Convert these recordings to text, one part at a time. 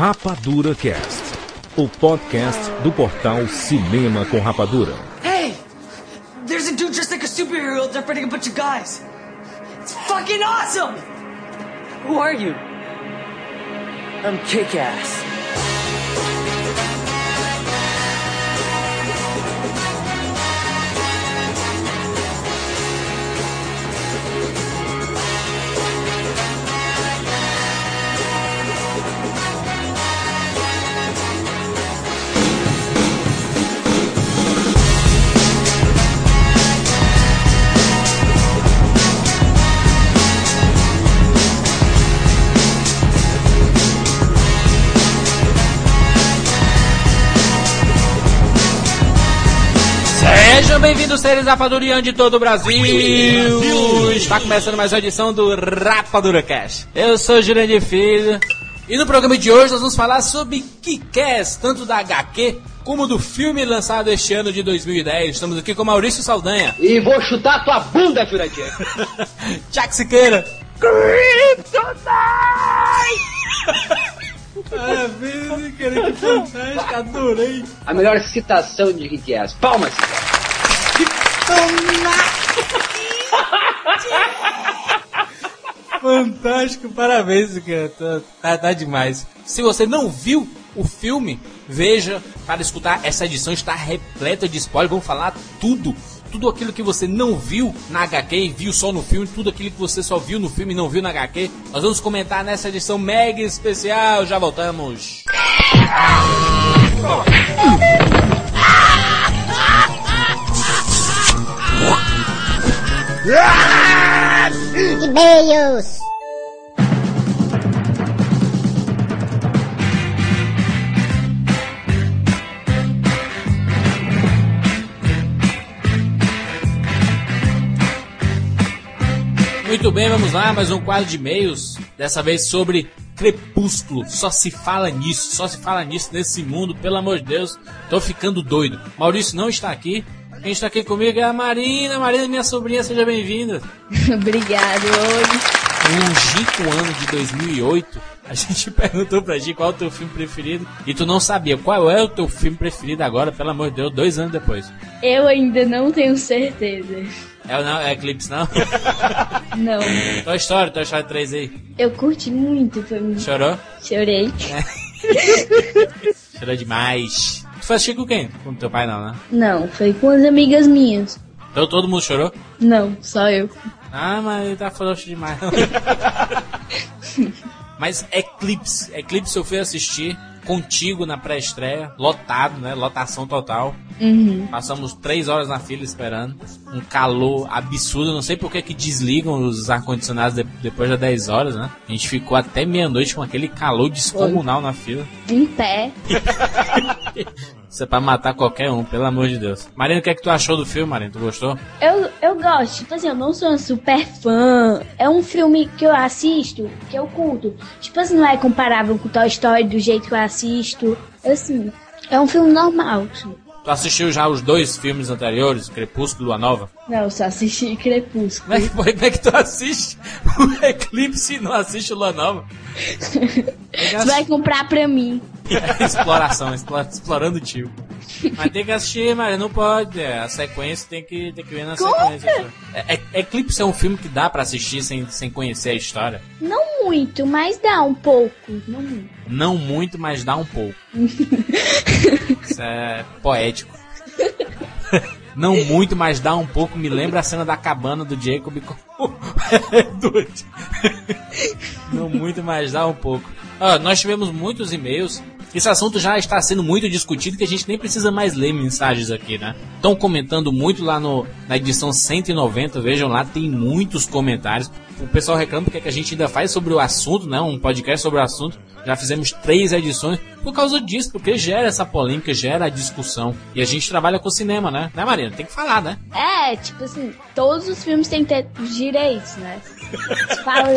Rapadura Cast, o podcast do portal Cinema com Rapadura. Hey! There's a dude just like a superhero interpreting a bunch of guys. It's fucking awesome! Who are you? I'm kick-ass. Sejam bem-vindos, seres Rapadurian de todo o Brasil. Está começando mais uma edição do Rapadura Cast. Eu sou Jurandir Filho. E no programa de hoje nós vamos falar sobre Kick-Ass, tanto da HQ como do filme lançado este ano de 2010. Estamos aqui com Maurício Saldanha. E vou chutar tua bunda, Jurandir. Jack Siqueira. Parabéns, cara, que fantástico, adorei. A melhor citação de Rick Ass. Fantástico, parabéns, cara. Tá, tá, tá demais. Se você não viu o filme, veja para escutar. Essa edição está repleta de spoilers. Vamos falar tudo. Tudo aquilo que você não viu na HQ e viu só no filme, tudo aquilo que você só viu no filme e não viu na HQ, nós vamos comentar nessa edição mega especial. Já voltamos. E-mails. Muito bem, vamos lá, mais um quadro de e-mails. Dessa vez sobre Crepúsculo. Só se fala nisso, só se fala nisso nesse mundo, pelo amor de Deus. Tô ficando doido. Maurício não está aqui. Quem está aqui comigo é a Marina. Marina, minha sobrinha, seja bem-vinda. Obrigado. Oi. longínquo ano de 2008, a gente perguntou pra ti qual é o teu filme preferido e tu não sabia qual é o teu filme preferido agora, pelo amor de Deus, dois anos depois. Eu ainda não tenho certeza. É, o não, é Eclipse, não? Não. Tua história, tua história 3 aí. Eu curti muito, foi muito. Chorou? Chorei. Chorou demais. Foi assistir com quem? Com teu pai não, né? Não, foi com as amigas minhas. Então todo mundo chorou? Não, só eu. Ah, mas ele tá frouxo demais. mas Eclipse, Eclipse eu fui assistir contigo na pré-estreia, lotado, né? Lotação total. Uhum. Passamos três horas na fila esperando. Um calor absurdo. Não sei por que que desligam os ar-condicionados de- depois das 10 horas, né? A gente ficou até meia-noite com aquele calor descomunal na fila. Em pé. Isso é pra matar qualquer um, pelo amor de Deus. Marina, o que é que tu achou do filme, Marina? Tu gostou? Eu, eu gosto, tipo assim, eu não sou uma super fã. É um filme que eu assisto, que eu curto. Tipo assim, não é comparável com Toy Story do jeito que eu assisto. Assim, é um filme normal. assim. Tu assistiu já os dois filmes anteriores, Crepúsculo e Lua Nova? Não, eu só assisti Crepúsculo. Como é que, foi? Como é que tu assiste o Eclipse e não assiste o Lua Nova? Você vai comprar pra mim. Exploração, explora- explorando o tio. Mas tem que assistir, mas não pode. é, A sequência tem que, tem que ver na sequência. É, é- Eclipse é um filme que dá pra assistir sem, sem conhecer a história. Não muito, mas dá um pouco. Não muito. Não muito, mas dá um pouco. Isso é poético. Não muito, mas dá um pouco. Me lembra a cena da cabana do Jacob com o Edward. Não muito, mas dá um pouco. Ó, nós tivemos muitos e-mails. Esse assunto já está sendo muito discutido que a gente nem precisa mais ler mensagens aqui, né? Estão comentando muito lá no, na edição 190, vejam lá, tem muitos comentários. O pessoal reclama porque é que a gente ainda faz sobre o assunto, né? Um podcast sobre o assunto. Já fizemos três edições por causa disso, porque gera essa polêmica, gera a discussão. E a gente trabalha com cinema, né? Né, Marina? Tem que falar, né? É, tipo assim, todos os filmes têm que ter os direitos, né? Se fala.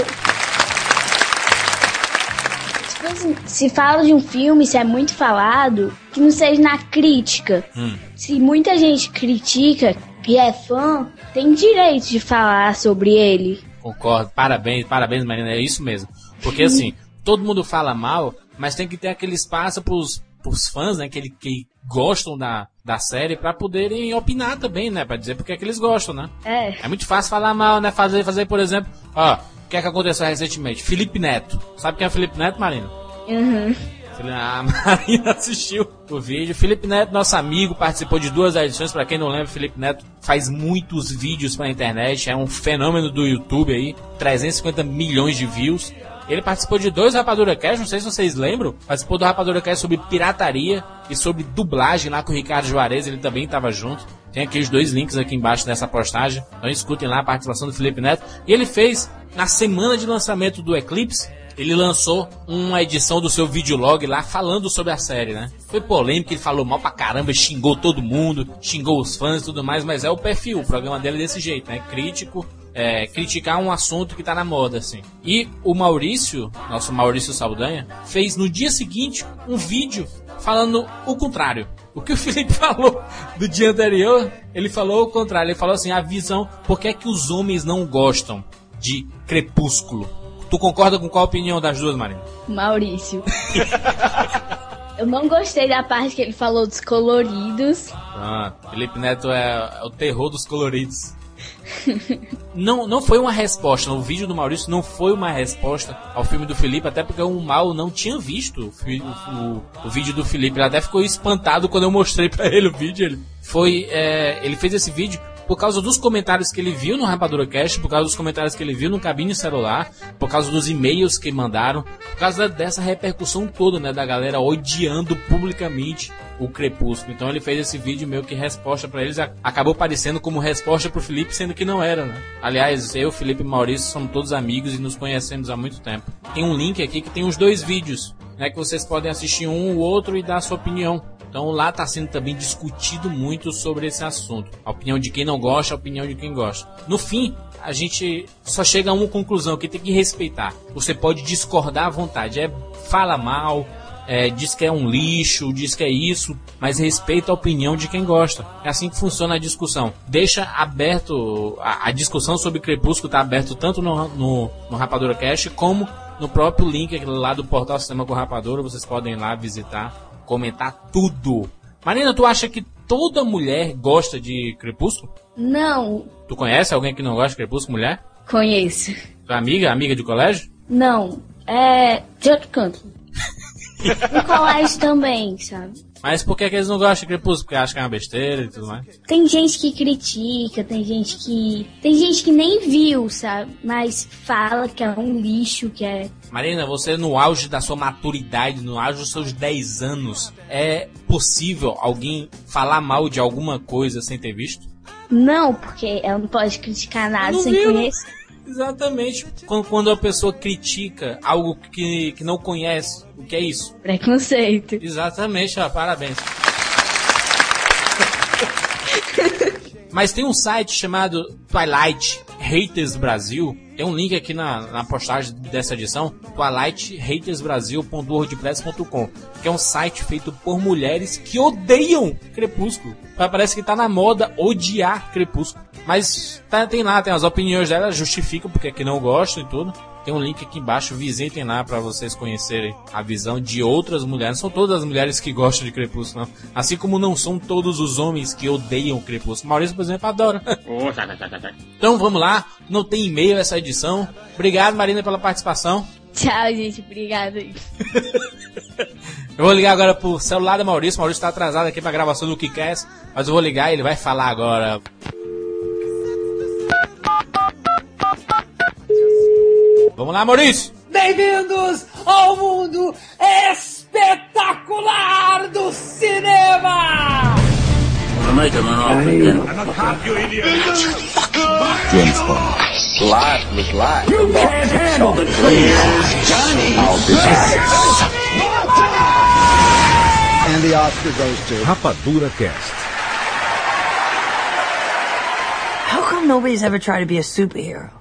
Tipo assim, se fala de um filme, se é muito falado, que não seja na crítica. Hum. Se muita gente critica e é fã, tem direito de falar sobre ele. Concordo. Parabéns, parabéns, Marina. É isso mesmo. Porque assim, todo mundo fala mal, mas tem que ter aquele espaço pros, pros fãs, né, que, ele, que gostam da, da série para poderem opinar também, né, para dizer porque é que eles gostam, né? É. É muito fácil falar mal, né, fazer, fazer por exemplo, ó, o que é que aconteceu recentemente? Felipe Neto. Sabe quem é Felipe Neto, Marina? Uhum. A Marina assistiu o vídeo. Felipe Neto, nosso amigo, participou de duas edições. Para quem não lembra, Felipe Neto faz muitos vídeos pra internet. É um fenômeno do YouTube aí. 350 milhões de views. Ele participou de dois Rapadura Cast, não sei se vocês lembram. Participou do Rapadura Cast sobre pirataria e sobre dublagem lá com o Ricardo Juarez, ele também estava junto. Tem aqui os dois links aqui embaixo dessa postagem. Então escutem lá a participação do Felipe Neto. E ele fez, na semana de lançamento do Eclipse, ele lançou uma edição do seu videolog lá falando sobre a série, né? Foi polêmico, ele falou mal pra caramba, xingou todo mundo, xingou os fãs e tudo mais, mas é o perfil, o programa dele é desse jeito, né? Crítico, é, criticar um assunto que tá na moda, assim. E o Maurício, nosso Maurício Saldanha, fez no dia seguinte um vídeo falando o contrário. O que o Felipe falou do dia anterior, ele falou o contrário. Ele falou assim: a visão, por que é que os homens não gostam de Crepúsculo? Tu concorda com qual opinião das duas, Marina? Maurício. Eu não gostei da parte que ele falou dos coloridos. Ah, Felipe Neto é, é o terror dos coloridos. não, não foi uma resposta. O vídeo do Maurício não foi uma resposta ao filme do Felipe, até porque o Mal não tinha visto o, o, o vídeo do Felipe. Ele até ficou espantado quando eu mostrei para ele o vídeo. Ele foi, é, ele fez esse vídeo por causa dos comentários que ele viu no Rapadura por causa dos comentários que ele viu no cabine celular, por causa dos e-mails que mandaram, por causa dessa repercussão toda, né, da galera odiando publicamente o Crepúsculo. Então ele fez esse vídeo meio que resposta para eles, acabou parecendo como resposta pro Felipe, sendo que não era, né? Aliás, eu, Felipe e Maurício somos todos amigos e nos conhecemos há muito tempo. Tem um link aqui que tem os dois vídeos, né, que vocês podem assistir um ou outro e dar a sua opinião. Então lá está sendo também discutido muito sobre esse assunto. A opinião de quem não gosta, a opinião de quem gosta. No fim, a gente só chega a uma conclusão que tem que respeitar. Você pode discordar à vontade. É fala mal, é, diz que é um lixo, diz que é isso, mas respeita a opinião de quem gosta. É assim que funciona a discussão. Deixa aberto a, a discussão sobre Crepúsculo está aberto tanto no, no, no Rapadura Cast como no próprio link lá do portal Sistema com Rapadura. Vocês podem ir lá visitar comentar tudo. Marina, tu acha que toda mulher gosta de Crepúsculo? Não. Tu conhece alguém que não gosta de Crepúsculo, mulher? Conheço. Tua amiga? Amiga de colégio? Não. É de outro canto. no colégio também, sabe? Mas por que, que eles não gostam de Crepúsculo? Porque acham que é uma besteira e tudo mais? Tem gente que critica, tem gente que. Tem gente que nem viu, sabe? Mas fala que é um lixo, que é. Marina, você no auge da sua maturidade, no auge dos seus 10 anos, é possível alguém falar mal de alguma coisa sem ter visto? Não, porque ela não pode criticar nada sem viu, conhecer. Exatamente. Quando, a pessoa critica algo que, que não conhece, o que é isso? Preconceito. Exatamente, ó, parabéns. Mas tem um site chamado Twilight Haters Brasil. Tem um link aqui na, na postagem dessa edição, twilighthetersbrasil.wordpress.com, que é um site feito por mulheres que odeiam Crepúsculo. Parece que tá na moda odiar Crepúsculo. Mas tá, tem lá, tem as opiniões dela, justificam porque é que não gostam e tudo. Tem um link aqui embaixo, visitem lá para vocês conhecerem a visão de outras mulheres. Não são todas as mulheres que gostam de Crepúsculo, não. Assim como não são todos os homens que odeiam Crepúsculo. Maurício, por exemplo, adora. então vamos lá, não tem e-mail essa edição. Obrigado, Marina, pela participação. Tchau, gente. Obrigado. eu vou ligar agora pro celular do Maurício. O Maurício tá atrasado aqui pra gravação do KiCast, mas eu vou ligar e ele vai falar agora. Vamos lá, Maurício! Bem-vindos ao mundo espetacular do cinema! James Bond. Life was life. You can't handle the truth, Johnny. I'll be back. And the Oscar goes to Rapadura Cast. How come nobody's ever tried to be a superhero?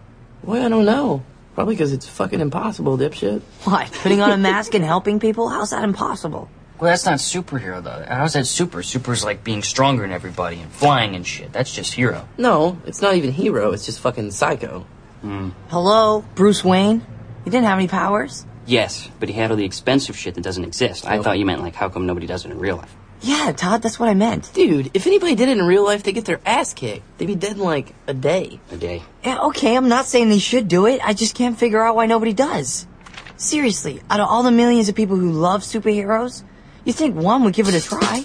Well, I don't know. Probably because it's fucking impossible, dipshit. What? Putting on a mask and helping people? How's that impossible? Well, that's not superhero, though. How's that super? Super's like being stronger than everybody and flying and shit. That's just hero. No, it's not even hero. It's just fucking psycho. Mm. Hello? Bruce Wayne? He didn't have any powers? Yes, but he had all the expensive shit that doesn't exist. I thought you meant like how come nobody does it in real life. Yeah, Todd, that's what I meant. Dude, if anybody did it in real life, they get their ass kicked. They'd be dead in like a day. A day. Yeah, okay, I'm not saying they should do it. I just can't figure out why nobody does. Seriously, out of all the millions of people who love superheroes, you think one would give it a try?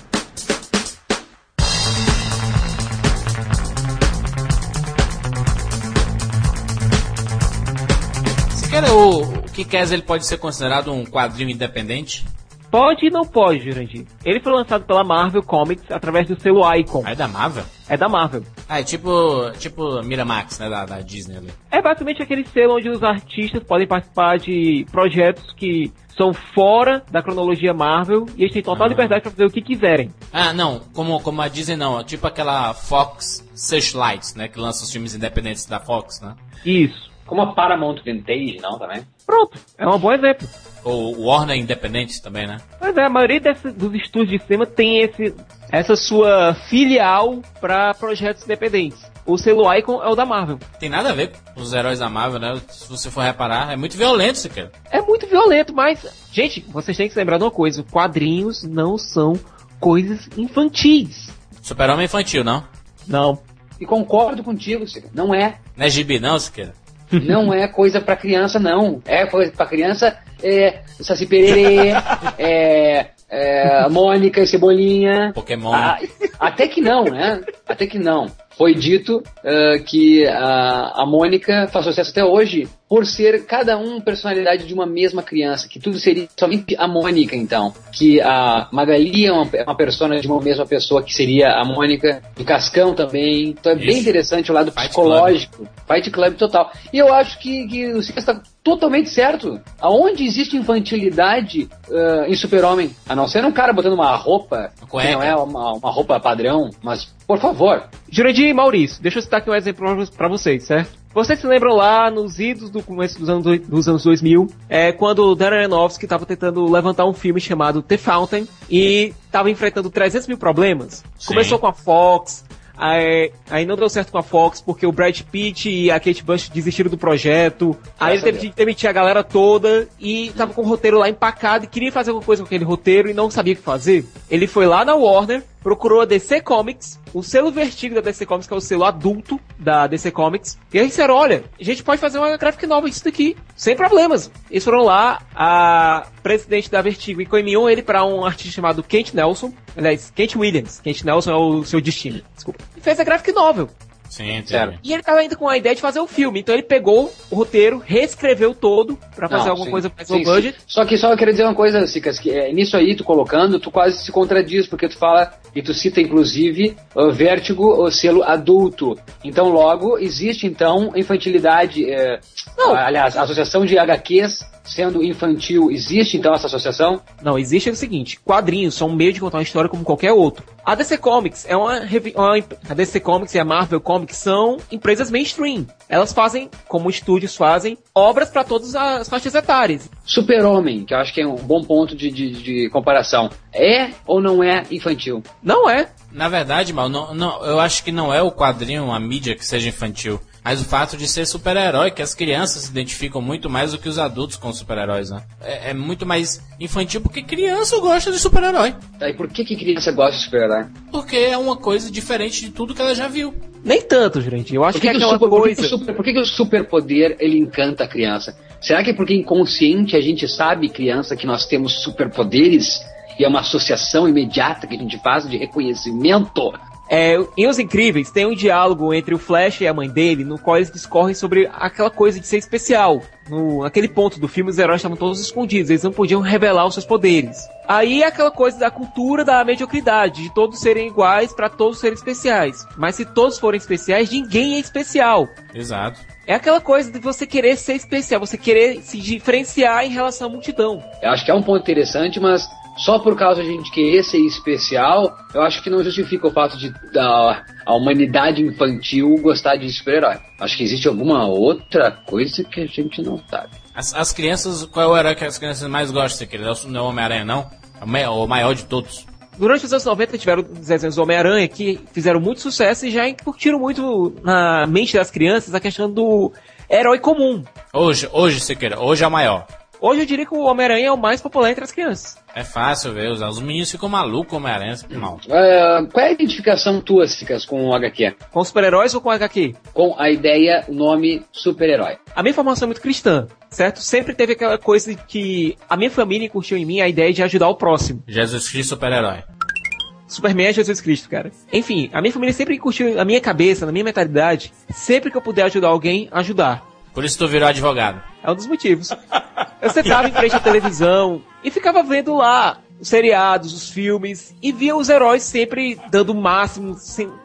Você quer o, o Kick-Ass ele pode ser considerado um quadrinho independente? Pode e não pode, Jurandir. Ele foi lançado pela Marvel Comics através do selo Icon. Ah, é da Marvel? É da Marvel. Ah, é tipo, tipo Miramax, né, da, da Disney ali. É basicamente aquele selo onde os artistas podem participar de projetos que são fora da cronologia Marvel e eles têm total Ah. liberdade para fazer o que quiserem. Ah, não, como, como a Disney não, é tipo aquela Fox Searchlight, né, que lança os filmes independentes da Fox, né? Isso. Como a Paramount Vintage, não, também? Pronto, é um bom exemplo. Ou o Warner Independente também, né? Pois é, a maioria desses, dos estúdios de cinema tem esse, essa sua filial para projetos independentes. O selo Icon é o da Marvel. Tem nada a ver com os heróis da Marvel, né? Se você for reparar, é muito violento isso aqui. É muito violento, mas. Gente, vocês têm que se lembrar de uma coisa: quadrinhos não são coisas infantis. Super-Homem infantil, não? Não. E concordo contigo, Sica. Não é. Não é gibi, não, Siqueira? Não é coisa pra criança, não. É coisa pra criança, é Saci Pererê, é, é Mônica e Cebolinha. Pokémon. Ah, até que não, né? Até que não. Foi dito ah, que a, a Mônica faz sucesso até hoje por ser cada um personalidade de uma mesma criança, que tudo seria somente a Mônica, então. Que a Magali é uma, é uma persona de uma mesma pessoa, que seria a Mônica, do Cascão também. Então é bem Isso. interessante o lado Fight psicológico. Fight Club total. E eu acho que, que o Sica está totalmente certo. Aonde existe infantilidade ah, em Super-Homem? A não ser um cara botando uma roupa que não é uma, uma roupa padrão, mas por favor. Jurandir e Maurício, deixa eu citar aqui um exemplo pra vocês, certo? Vocês se lembram lá nos idos do começo dos anos, dos anos 2000, é, quando o Darren Aronofsky estava tentando levantar um filme chamado The Fountain e estava enfrentando 300 mil problemas? Sim. Começou com a Fox, aí, aí não deu certo com a Fox porque o Brad Pitt e a Kate Bush desistiram do projeto, aí ele teve que demitir a galera toda e tava com o roteiro lá empacado e queria fazer alguma coisa com aquele roteiro e não sabia o que fazer. Ele foi lá na Warner, procurou a DC Comics, o selo Vertigo da DC Comics, que é o selo adulto da DC Comics, e aí disseram, olha, a gente pode fazer uma graphic novel disso daqui, sem problemas. Eles foram lá, a presidente da Vertigo encaminhou ele para um artista chamado Kent Nelson, aliás, Kent Williams, Kent Nelson é o seu destino, desculpa, e fez a graphic novel. Sim, entendi. E ele tava ainda com a ideia de fazer o filme, então ele pegou o roteiro, reescreveu todo para fazer Não, alguma sim. coisa mais Sim, low sim. budget. Só que só eu queria dizer uma coisa, Sicas, que é, nisso aí, tu colocando, tu quase se contradiz, porque tu fala, e tu cita inclusive, o Vértigo, o selo adulto. Então, logo, existe então infantilidade. é, aliás, a associação de HQs sendo infantil, existe então essa associação? Não, existe o seguinte: quadrinhos são um meio de contar uma história como qualquer outro. A DC Comics é uma, revi- uma a DC Comics e a Marvel Comics são empresas mainstream. Elas fazem, como estúdios fazem, obras para todas as faixas etárias. Super-Homem, que eu acho que é um bom ponto de, de, de comparação. É ou não é infantil? Não é. Na verdade, Mal, não, não, eu acho que não é o quadrinho, a mídia que seja infantil. Mas o fato de ser super-herói, que as crianças se identificam muito mais do que os adultos com super-heróis, né? É, é muito mais infantil porque criança gosta de super-herói. Tá, E por que, que criança gosta de super-herói? Porque é uma coisa diferente de tudo que ela já viu. Nem tanto, gente. Eu acho que, que, que é o aquela super, por que que coisa. super- por que que o superpoder ele encanta a criança? Será que é porque inconsciente a gente sabe, criança, que nós temos superpoderes? E é uma associação imediata que a gente faz de reconhecimento? É, em Os Incríveis tem um diálogo entre o Flash e a mãe dele, no qual eles discorrem sobre aquela coisa de ser especial. No, naquele ponto do filme, os heróis estavam todos escondidos, eles não podiam revelar os seus poderes. Aí é aquela coisa da cultura da mediocridade, de todos serem iguais para todos serem especiais. Mas se todos forem especiais, ninguém é especial. Exato. É aquela coisa de você querer ser especial, você querer se diferenciar em relação à multidão. Eu acho que é um ponto interessante, mas só por causa de a gente querer ser especial, eu acho que não justifica o fato de da, a humanidade infantil gostar de super-herói. Acho que existe alguma outra coisa que a gente não sabe. As, as crianças, qual é o herói que as crianças mais gostam, querido? Não é o Homem-Aranha, não? É o ma- o maior de todos. Durante os anos 90 tiveram os desenhos do Homem-Aranha que fizeram muito sucesso e já incutiram muito na mente das crianças a questão do herói comum. Hoje, hoje, Siqueira, hoje é o maior. Hoje eu diria que o Homem-Aranha é o mais popular entre as crianças. É fácil ver, os, os meninos ficam malucos com o Homem-Aranha, mal. Uh, qual é a identificação tua, Cicas, com o HQ? Com super-heróis ou com HQ? Com a ideia, o nome super-herói. A minha formação é muito cristã, certo? Sempre teve aquela coisa de que a minha família curtiu em mim a ideia de ajudar o próximo. Jesus Cristo super-herói. Superman é Jesus Cristo, cara. Enfim, a minha família sempre curtiu na minha cabeça, na minha mentalidade, sempre que eu puder ajudar alguém, ajudar. Por isso tu virou advogado. É um dos motivos. Eu sentava em frente à televisão e ficava vendo lá os seriados, os filmes, e via os heróis sempre dando o máximo,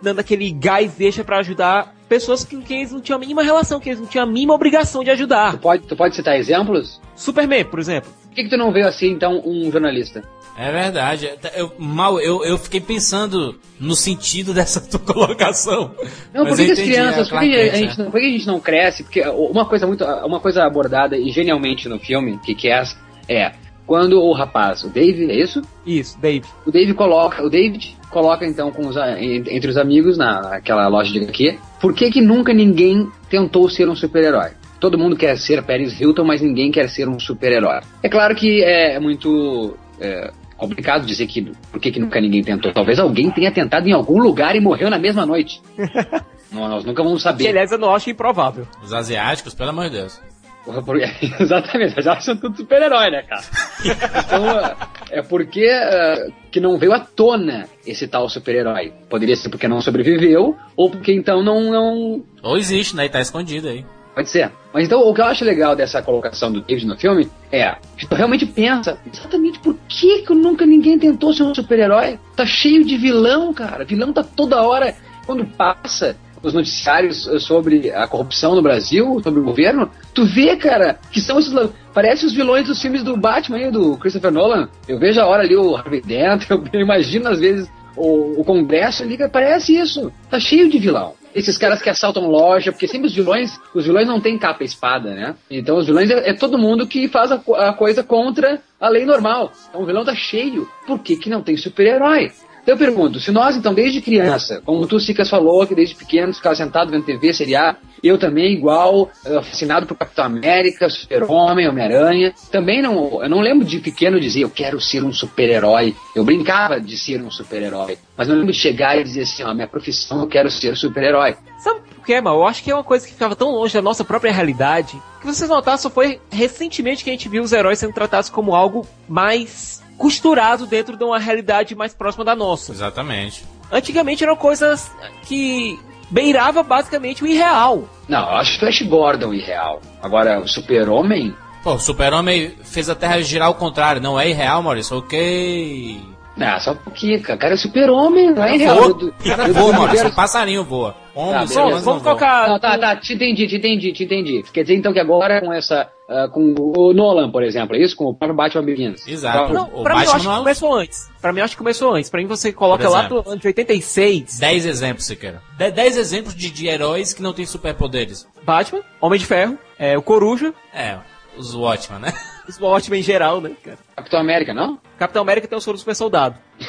dando aquele gás extra para ajudar pessoas com quem eles não tinham a mínima relação, que eles não tinham a mínima obrigação de ajudar. Tu pode, tu pode citar exemplos? Superman, por exemplo. Por que, que tu não veio assim, então, um jornalista? É verdade. Eu, mal, eu, eu fiquei pensando no sentido dessa tua colocação. Não, por que, as crianças, por que, a gente não, por que a gente não cresce? Porque uma coisa muito, uma coisa abordada e genialmente no filme, que que é, é quando o rapaz, o Dave, é isso? Isso, Dave. O Dave coloca, o David coloca então com os, entre os amigos na, naquela loja de aqui. Por que que nunca ninguém tentou ser um super-herói? Todo mundo quer ser Paris Hilton, mas ninguém quer ser um super-herói. É claro que é muito é, complicado dizer que por que, que nunca ninguém tentou. Talvez alguém tenha tentado em algum lugar e morreu na mesma noite. não, nós nunca vamos saber. Que, aliás, eu não acho improvável. Os asiáticos, pelo amor de Deus. Exatamente, já são tudo super-herói, né, cara? então, é porque uh, que não veio à tona esse tal super-herói. Poderia ser porque não sobreviveu, ou porque então não. não... Ou existe, né? E tá escondido aí. Pode ser. Mas então o que eu acho legal dessa colocação do David no filme é que tu realmente pensa exatamente por que, que nunca ninguém tentou ser um super-herói. Tá cheio de vilão, cara. Vilão tá toda hora. Quando passa os noticiários sobre a corrupção no Brasil, sobre o governo, tu vê, cara, que são esses. Parece os vilões dos filmes do Batman aí, do Christopher Nolan. Eu vejo a hora ali o Harvey Dent, eu imagino às vezes o, o Congresso ali, parece isso. Tá cheio de vilão esses caras que assaltam loja, porque sempre os vilões, os vilões não têm capa e espada, né? Então os vilões é, é todo mundo que faz a, a, coisa contra a lei normal. Então o vilão tá cheio. Por que, que não tem super-herói? Então eu pergunto, se nós então desde criança, como tu Sicas falou, que desde pequeno ficava sentado vendo TV, seriado, eu também igual, uh, fascinado por Capitão América, Super-Homem, Homem-Aranha, também não, eu não lembro de pequeno dizer eu quero ser um super-herói, eu brincava de ser um super-herói, mas não lembro de chegar e dizer assim, ó, minha profissão eu quero ser super-herói. Sabe por quê, mal? Eu acho que é uma coisa que ficava tão longe da nossa própria realidade, que vocês notaram só foi recentemente que a gente viu os heróis sendo tratados como algo mais costurado dentro de uma realidade mais próxima da nossa. Exatamente. Antigamente eram coisas que beirava basicamente o irreal. Não, eu acho Flash Gordon irreal. Agora, o Super-Homem. Pô, o Super-Homem fez a Terra girar ao contrário, não é irreal, Maurício? Ok. Não, só um pouquinho, cara. Cara, é super-homem, não é. Voa. Do, cara voa, Maurício. Um passarinho voa. Homem, tá, vamos, vamos colocar. Não, tá, tá, te entendi, te entendi, te entendi. Quer dizer então que agora com essa. Uh, com o Nolan, por exemplo, é isso? Com o próprio Batman Begins. Exato. Não, o pra Batman mim eu acho que começou antes. Pra mim eu acho que começou antes. Pra mim você coloca lá do ano de 86. 10 exemplos, se quer. 10 exemplos de, de heróis que não têm superpoderes. Batman, Homem de Ferro, é, o Coruja. É, os Watchmen, né? Os Watchmen em geral, né, cara? Capitão América, não? Capitão América tem o soro super soldado.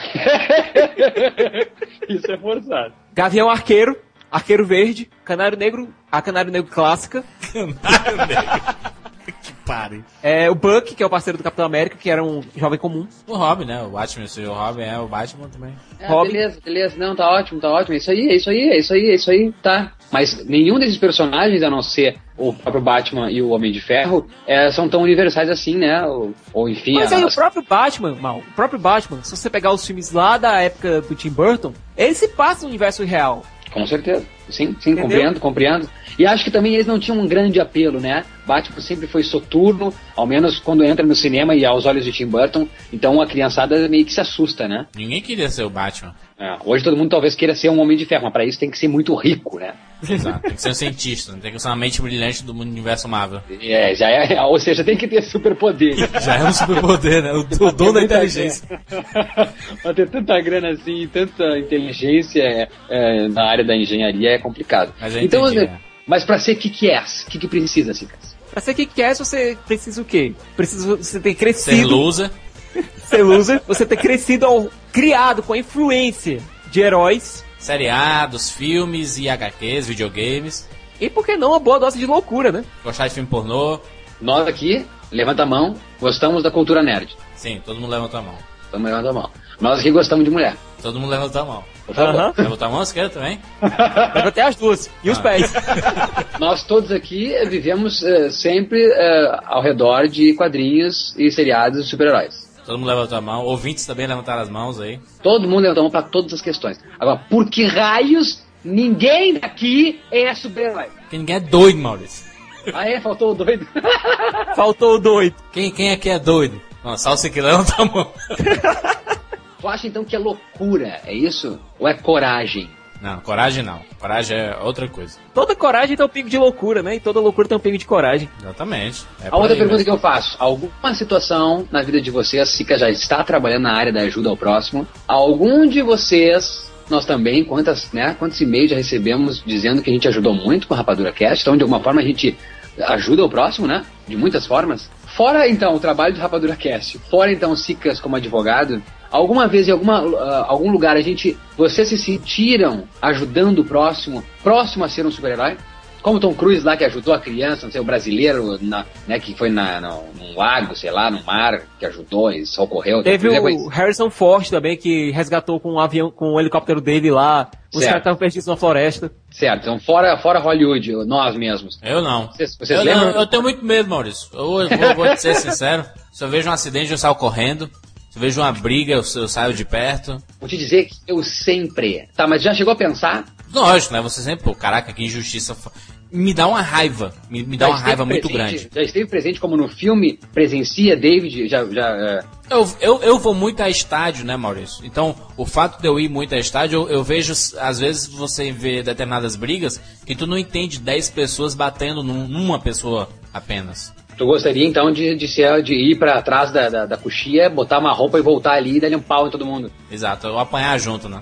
Isso é forçado. Gavião Arqueiro, Arqueiro Verde, Canário Negro, a Canário Negro clássica. Canário Negro. Pare. É o Buck, que é o parceiro do Capitão América, que era um jovem comum. O Robin, né? O Batman, o Robin é o Batman também. É, Robin. Beleza, beleza. Não, tá ótimo, tá ótimo. É isso aí, é isso aí, é isso aí, é isso aí, tá. Mas nenhum desses personagens, a não ser o próprio Batman e o Homem de Ferro, é, são tão universais assim, né? Ou, ou enfim. Mas aí o próprio Batman, mal, o próprio Batman, se você pegar os filmes lá da época do Tim Burton, ele se passa no universo real. Com certeza. Sim, sim, Entendeu? compreendo, compreendo. E acho que também eles não tinham um grande apelo, né? Batman sempre foi soturno, ao menos quando entra no cinema e aos olhos de Tim Burton, então a criançada meio que se assusta, né? Ninguém queria ser o Batman. É, hoje todo mundo talvez queira ser um homem de ferro, mas para isso tem que ser muito rico, né? Exato, tem que ser um cientista, tem que ser uma mente brilhante do universo Marvel. É, já é, ou seja, tem que ter superpoder. já é um superpoder, né? O, o dom da inteligência. pra ter tanta grana assim, tanta inteligência é, é, na área da engenharia é complicado. Mas então, entendi, né? mas para ser kick-ass, o que, que precisa, Cicas? Pra ser kick-ass, você precisa o quê? Precisa você ter crescido. Ser loser. ser loser. Você ter crescido ao, criado com a influência de heróis. Seriados, filmes e HQs, videogames. E por que não uma boa dose de loucura, né? Gostar de filme pornô. Nós aqui, levanta a mão, gostamos da cultura nerd. Sim, todo mundo levanta a mão. Todo mundo levanta a mão. Nós aqui gostamos de mulher. Todo mundo levanta a mão. Por favor. Aham. Levanta a mão, você quer também? Levantei as duas. E os Ah. pés. Nós todos aqui eh, vivemos eh, sempre eh, ao redor de quadrinhos e seriados de super-heróis. Todo mundo levanta a mão. Ouvintes também levantaram as mãos aí. Todo mundo levanta a mão para todas as questões. Agora, por que raios ninguém aqui é super-herói? Porque ninguém é doido, Maurício. Ah, é? Faltou o doido. Faltou o doido. Quem, quem aqui é doido? Não, só você que levanta a mão. Tu acha então que é loucura, é isso? Ou é coragem? Não, coragem não. Coragem é outra coisa. Toda coragem tem um pingo de loucura, né? E toda loucura tem um pingo de coragem. Exatamente. É A outra pergunta mesmo. que eu faço: alguma situação na vida de vocês, Sica já está trabalhando na área da ajuda ao próximo, algum de vocês, nós também, quantas, né, quantos e-mails já recebemos dizendo que a gente ajudou muito com a Rapadura Cast, então de alguma forma a gente ajuda o próximo, né? De muitas formas. Fora então o trabalho do Rapadura Cast, fora então Sicas como advogado, alguma vez em alguma, ah, algum lugar a gente, vocês se sentiram ajudando o próximo, próximo a ser um super-herói? Como Tom Cruise lá que ajudou a criança, não sei, o brasileiro, na- né, que foi na, no, num lago, sei lá, no mar, que ajudou e socorreu. Teve o. Harrison Ford também, que resgatou com um avião, com o helicóptero dele lá. Os Certo. caras estavam perdidos na floresta. Certo, então fora, fora Hollywood, nós mesmos. Eu não. Vocês, vocês eu, lembram? não, eu tenho muito medo, Maurício. Eu, eu vou, vou te ser sincero. Se eu vejo um acidente, eu saio correndo. Se eu vejo uma briga, eu, eu saio de perto. Vou te dizer que eu sempre. Tá, mas já chegou a pensar? Lógico, né? Você sempre, pô, caraca, que injustiça. Me dá uma raiva. Me, me dá Já uma raiva muito presente- grande. Já esteve presente como no filme presencia David, já, já é, Eu, eu, eu vou muito a estádio, né, Maurício? Então, o fato de eu ir muito a estádio, eu, eu vejo, às vezes, você vê determinadas brigas que tu não entende 10 pessoas batendo num- numa pessoa apenas. Tu gostaria então de, de, ser, de ir pra trás da, da, da coxia, botar uma roupa e voltar ali e dar um pau em todo mundo. Exato, eu apanhar junto, né?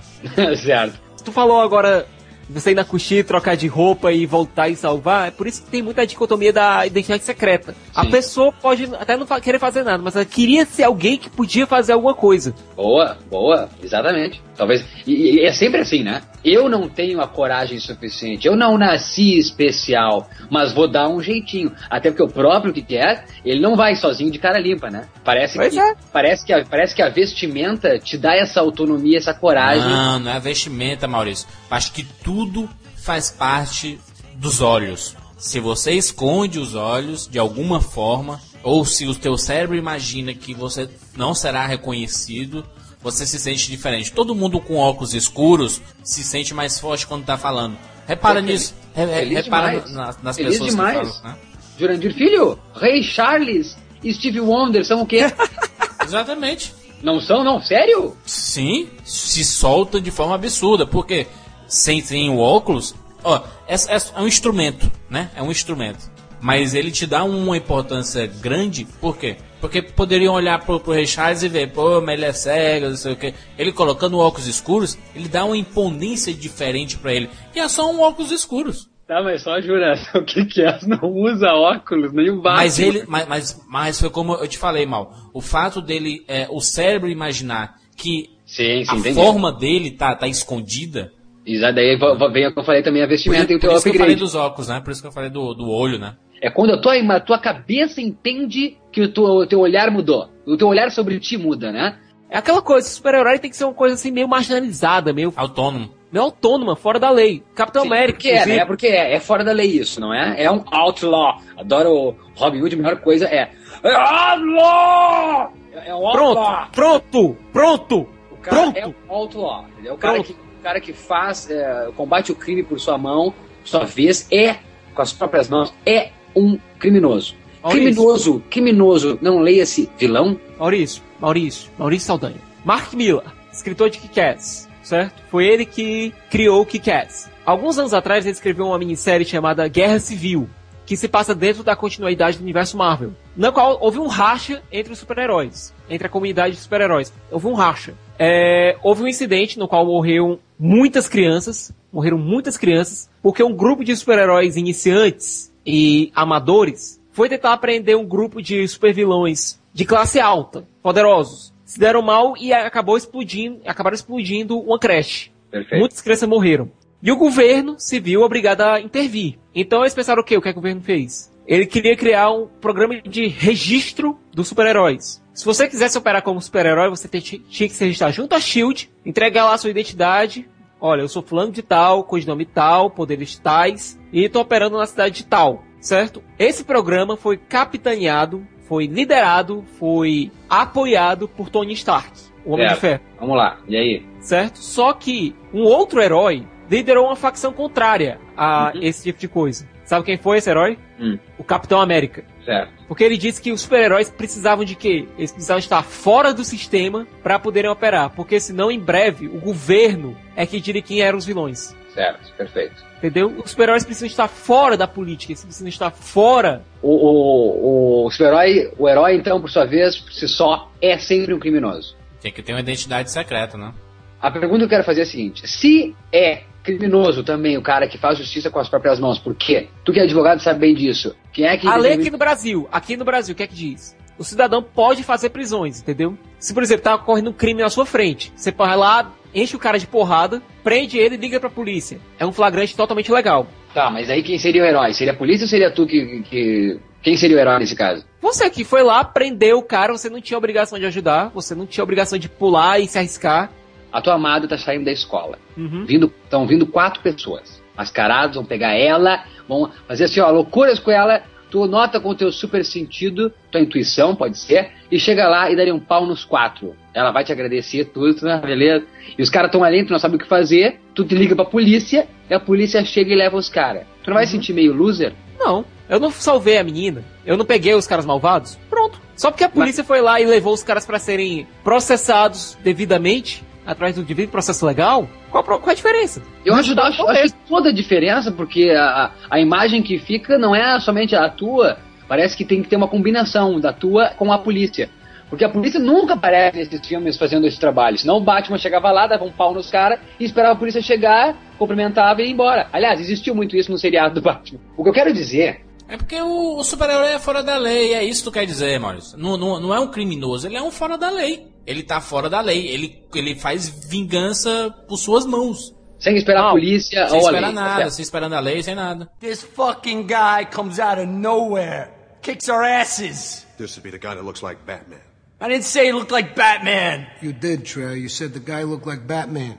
certo. Tu falou agora de você ir na coxinha, trocar de roupa e voltar e salvar. É por isso que tem muita dicotomia da identidade secreta. A Sim. pessoa pode até não querer fazer nada, mas ela queria ser alguém que podia fazer alguma coisa. Boa, boa, exatamente. Talvez. E, e é sempre assim, né? Eu não tenho a coragem suficiente, eu não nasci especial, mas vou dar um jeitinho. Até porque o próprio que quer, ele não vai sozinho de cara limpa, né? Parece Pois que, é. parece, que a, parece que a vestimenta te dá essa autonomia, essa coragem. Não, não é vestimenta, Maurício. Acho que tudo faz parte dos olhos. Se você esconde os olhos de alguma forma, ou se o teu cérebro imagina que você não será reconhecido, você se sente diferente. Todo mundo com óculos escuros se sente mais forte quando tá falando. Repara Feliz- nisso. Re- repara demais. na- nas Feliz pessoas demais. que falam. Né? Jurandir Filho, Rei Charles e Steve Wonder são o quê? Exatamente. não são, não? Sério? Sim, se solta de forma absurda, porque sem, sem o óculos, ó, é, é- é um instrumento, né? É um instrumento. Mas ele te dá uma importância grande, por quê? Porque poderiam olhar pro, pro Charles e ver, pô, mas ele é cego, não sei o quê. Ele colocando óculos escuros, ele dá uma imponência diferente pra ele. E é só um óculos escuros. Tá, mas só jura, o que que é? Não usa óculos, nem o Mas ele, mas, mas, mas foi como eu te falei, mal. O fato dele, é, o cérebro imaginar que Sim, sim, a entendi. forma dele tá, tá escondida, Exato, daí vem o que eu falei também, a Por, vestimenta e o por teu isso que eu falei upgrade. dos óculos, né? Por isso que eu falei do, do olho, né? É quando a tua, a tua cabeça entende que o teu, o teu olhar mudou. O teu olhar sobre ti muda, né? É aquela coisa, super-herói tem que ser uma coisa assim meio marginalizada, meio, Autônomo. meio autônoma, fora da lei. Capitão Sim, América, porque é, né? Porque é, é fora da lei isso, não é? É um outlaw. Adoro o Robin Hood, a melhor coisa é. É outlaw! É é um outlaw. Pronto, pronto, pronto, O cara pronto. é um outlaw. entendeu? O cara, Pronto. que, o cara que faz, é, combate o crime por sua mão, sua vez, é, com as próprias mãos, é um criminoso. Maurício. Criminoso, criminoso, não leia-se vilão? Maurício, Maurício, Maurício Saldanha. Mark Miller, escritor de Kick-Ass, certo? Foi ele que criou o Kick-Ass. Alguns anos atrás ele escreveu uma minissérie chamada Guerra Civil, que se passa dentro da continuidade do universo Marvel, na qual houve um racha entre os super-heróis, entre a comunidade de super-heróis. Houve um racha. É, houve um incidente no qual morreram muitas crianças, morreram muitas crianças, porque um grupo de super-heróis iniciantes e amadores foi tentar prender um grupo de supervilões de classe alta, poderosos. Se deram mal e acabou explodindo, acabaram explodindo uma creche. Perfeito. Muitas crianças morreram. E o governo se viu obrigado a intervir. Então eles pensaram o quê? O que, é que o governo fez? ele queria criar um programa de registro dos super-heróis. Se você quisesse operar como super-herói, você tinha que se registrar junto à SHIELD, entregar lá sua identidade. Olha, eu sou fulano de tal, codinome tal, poderes tais, e tô operando na cidade de tal, certo? Esse programa foi capitaneado, foi liderado, foi apoiado por Tony Stark, o Homem Certo. de Ferro. Vamos lá, e aí? Certo? Só que um outro herói liderou uma facção contrária a esse tipo de coisa. Sabe quem foi esse herói? Hum. O Capitão América. Certo. Porque ele disse que os super-heróis precisavam de quê? Eles precisavam estar fora do sistema para poderem operar. Porque senão, em breve, o governo é que diria quem eram os vilões. Certo, perfeito. Entendeu? Os super-heróis precisam estar fora da política, eles precisam estar fora. O, o, o super-herói, o herói, então, por sua vez, por si só, é sempre um criminoso. Tem que ter uma identidade secreta, né? A pergunta que eu quero fazer é a seguinte: se é criminoso também o cara que faz justiça com as próprias mãos, por quê? Tu que é advogado sabe bem disso. Quem é que. A lei aqui no Brasil, aqui no Brasil, o que é que diz? O cidadão pode fazer prisões, entendeu? Se, por exemplo, tá ocorrendo um crime na sua frente, você vai lá, enche o cara de porrada, prende ele e liga pra polícia. É um flagrante totalmente legal. Tá, mas aí quem seria o herói? Seria a polícia ou seria tu que. que... Quem seria o herói nesse caso? Você que foi lá, prendeu o cara, você não tinha obrigação de ajudar, você não tinha obrigação de pular e se arriscar. A tua amada tá saindo da escola. Uhum. Vindo, estão vindo quatro pessoas. Mascarados, vão pegar ela, vão fazer assim, ó, loucuras com ela. Tu nota com o teu super sentido, tua intuição, pode ser, e chega lá e daria um pau nos quatro. Ela vai te agradecer tudo, né? Beleza? E os caras estão ali, tu não sabe o que fazer, tu te liga pra polícia, e a polícia chega e leva os caras. Tu não vai se sentir meio loser? Não, eu não salvei a menina, eu não peguei os caras malvados. Pronto. Só porque a polícia foi lá e levou os caras pra serem processados devidamente, atrás do devido processo legal, qual, qual a diferença? Eu acho, acho, acho toda a diferença, porque a, a imagem que fica não é somente a tua, parece que tem que ter uma combinação da tua com a polícia. Porque a polícia nunca aparece nesses filmes fazendo esse trabalho. Senão o Batman chegava lá, dava um pau nos caras e esperava a polícia chegar, cumprimentava e ia embora. Aliás, existiu muito isso no seriado do Batman. O que eu quero dizer É porque o, o super-herói é fora da lei, é isso que tu quer dizer, Maurício. Não, não, não é um criminoso, ele é um fora da lei. Ele tá fora da lei, ele, ele faz vingança por suas mãos. Sem esperar a polícia sem ou a esperar lei. nada, sem esperando a lei, sem nada. This fucking guy comes out of nowhere, kicks our asses. This would be the guy that looks like Batman. I didn't say he looked like Batman. You did, Trey. You said the guy looked like Batman.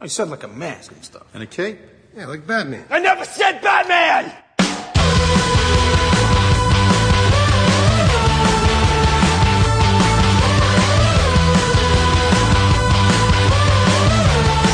Oh, you said like a mask and stuff. And a cape? Yeah, like Batman. I never said Batman!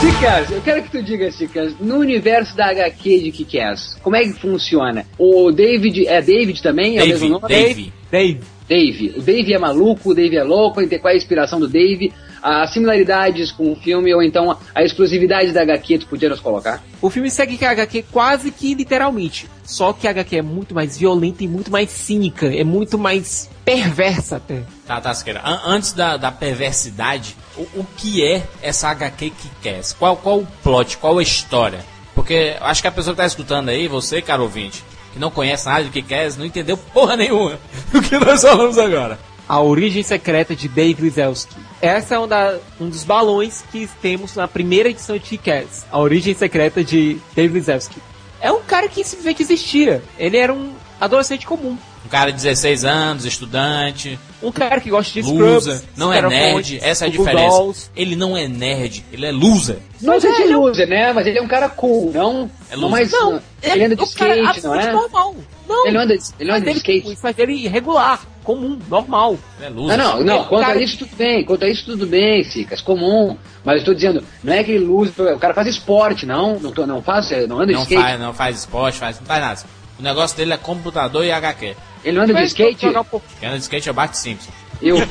Chicas, eu quero que tu diga, Chicas, no universo da HQ de Kick-Ass, como é que funciona? O David, é David também? É o Dave, mesmo nome? Dave. Dave. Dave. O Dave é maluco, o Dave é louco, qual é a inspiração do Dave? As similaridades com o filme, ou então a exclusividade da HQ, tu podia nos colocar? O filme segue a HQ quase que literalmente. Só que a HQ é muito mais violenta e muito mais cínica. É muito mais perversa até. Tá, tá, Siqueira. An- antes da, da perversidade, o, o que é essa HQ que quer? Qual, qual o plot? Qual a história? Porque eu acho que a pessoa que tá escutando aí, você, caro ouvinte, que não conhece nada do que quer, não entendeu porra nenhuma do que nós falamos agora. A origem secreta de Dave Lizelski. Essa é um, da- um dos balões que temos na primeira edição de Kick-Ass. A origem secreta de Dave Lizelski. É um cara que simplesmente existia. Ele era um adolescente comum. Um cara de 16 anos, estudante, Um cara que gosta de loser, Scrubs, não é nerd, essa é a Google diferença. Dolls. Ele não é nerd, ele é loser. Não é de loser, né? Mas ele é um cara cool, não? É não loser. mais, Não, ele anda de é skate, não é? normal. Não, Ele anda, ele anda de Mas skate. Faz ele irregular, comum, normal. É Não, não, não, Ele- quanto cara- a isso tudo bem, quanto a isso tudo bem, Cicas, comum. Mas eu tô dizendo, não é aquele loser, o cara faz esporte, não? Não, tô, não faz, não anda de Não skate. faz, não faz esporte, faz, não faz nada. O negócio dele é computador e HQ. Ele não anda de skate? um Quem anda de skate é o Bart Simpson. Eu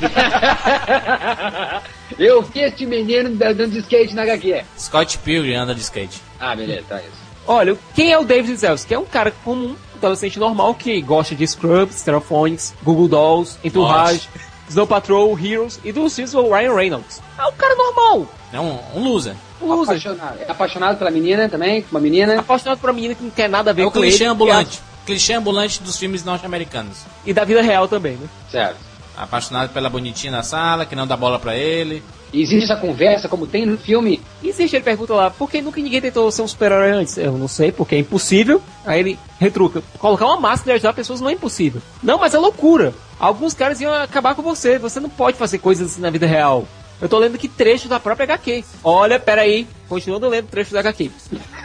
Eu vi este menino andando de skate na HQ. Scott Pilgrim anda de skate. Ah, beleza, tá isso. Olha, quem é o David Zelski? É um cara comum, adolescente normal, que gosta de Scrubs, Stereophonics, Google Dolls, Entourage, Snow Patrol, Heroes e dos filmes do Ryan Reynolds. É um cara normal. É um, um loser. Um loser. Apaixonado. É apaixonado pela menina também, uma menina. Apaixonado por uma menina que não quer nada a ver É o com clichê ele. ambulante. Clichê ambulante dos filmes norte-americanos. E da vida real também, né? Certo. Apaixonado pela bonitinha na sala, que não dá bola pra ele. Existe essa conversa, como tem no filme. Existe, ele pergunta lá, por que nunca ninguém tentou ser um super-herói antes? Eu não sei, porque é impossível. Aí ele retruca, colocar uma máscara e ajudar pessoas não é impossível. Não, mas é loucura. Alguns caras iam acabar com você, você não pode fazer coisas assim na vida real. Eu tô lendo aqui trecho da própria HQ. Olha, peraí, continuando lendo trecho da HQ.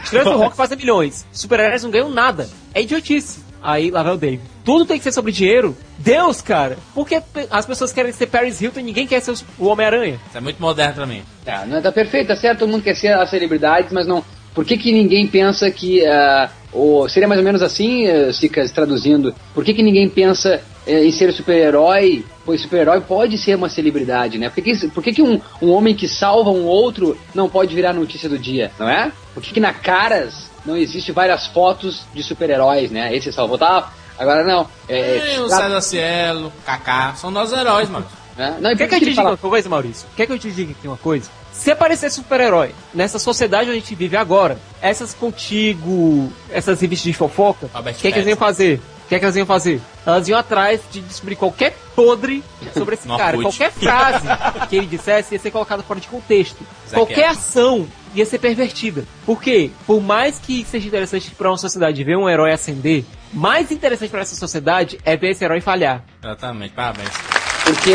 Estrelas do Rock fazem milhões. Super-heróis não ganham nada. É idiotice. Aí lá vai o Dave. Tudo tem que ser sobre dinheiro. Deus, cara. Por que as pessoas querem ser Paris Hilton e ninguém quer ser o Homem-Aranha? Isso é muito moderno pra mim. Tá, não tá perfeito, tá certo, todo mundo quer ser as celebridades, mas não. Por que, que ninguém pensa que. Uh, ou seria mais ou menos assim, uh, Sicas, traduzindo. Por que, que ninguém pensa uh, em ser super-herói? Pois super-herói pode ser uma celebridade, né? Por que, que, por que, que um, um homem que salva um outro não pode virar notícia do dia, não é? Por que, que na Caras não existe várias fotos de super-heróis, né? Esse salvou, tá? Agora não. É, é o César Cielo, Kaká, são nossos heróis, mano. É? Não, Quer que eu te diga uma coisa, Maurício? Quer que eu te diga aqui uma coisa? Se aparecer super-herói nessa sociedade onde a gente vive agora, essas contigo, essas revistas de fofoca, o que, é que eles iam fazer? O que, é que elas iam fazer? Elas iam atrás de descobrir qualquer podre sobre esse cara. Qualquer frase que ele dissesse ia ser colocada fora de contexto. qualquer ação ia ser pervertida. Por quê? Por mais que seja interessante para uma sociedade ver um herói ascender, mais interessante para essa sociedade é ver esse herói falhar. Exatamente, parabéns. Por que?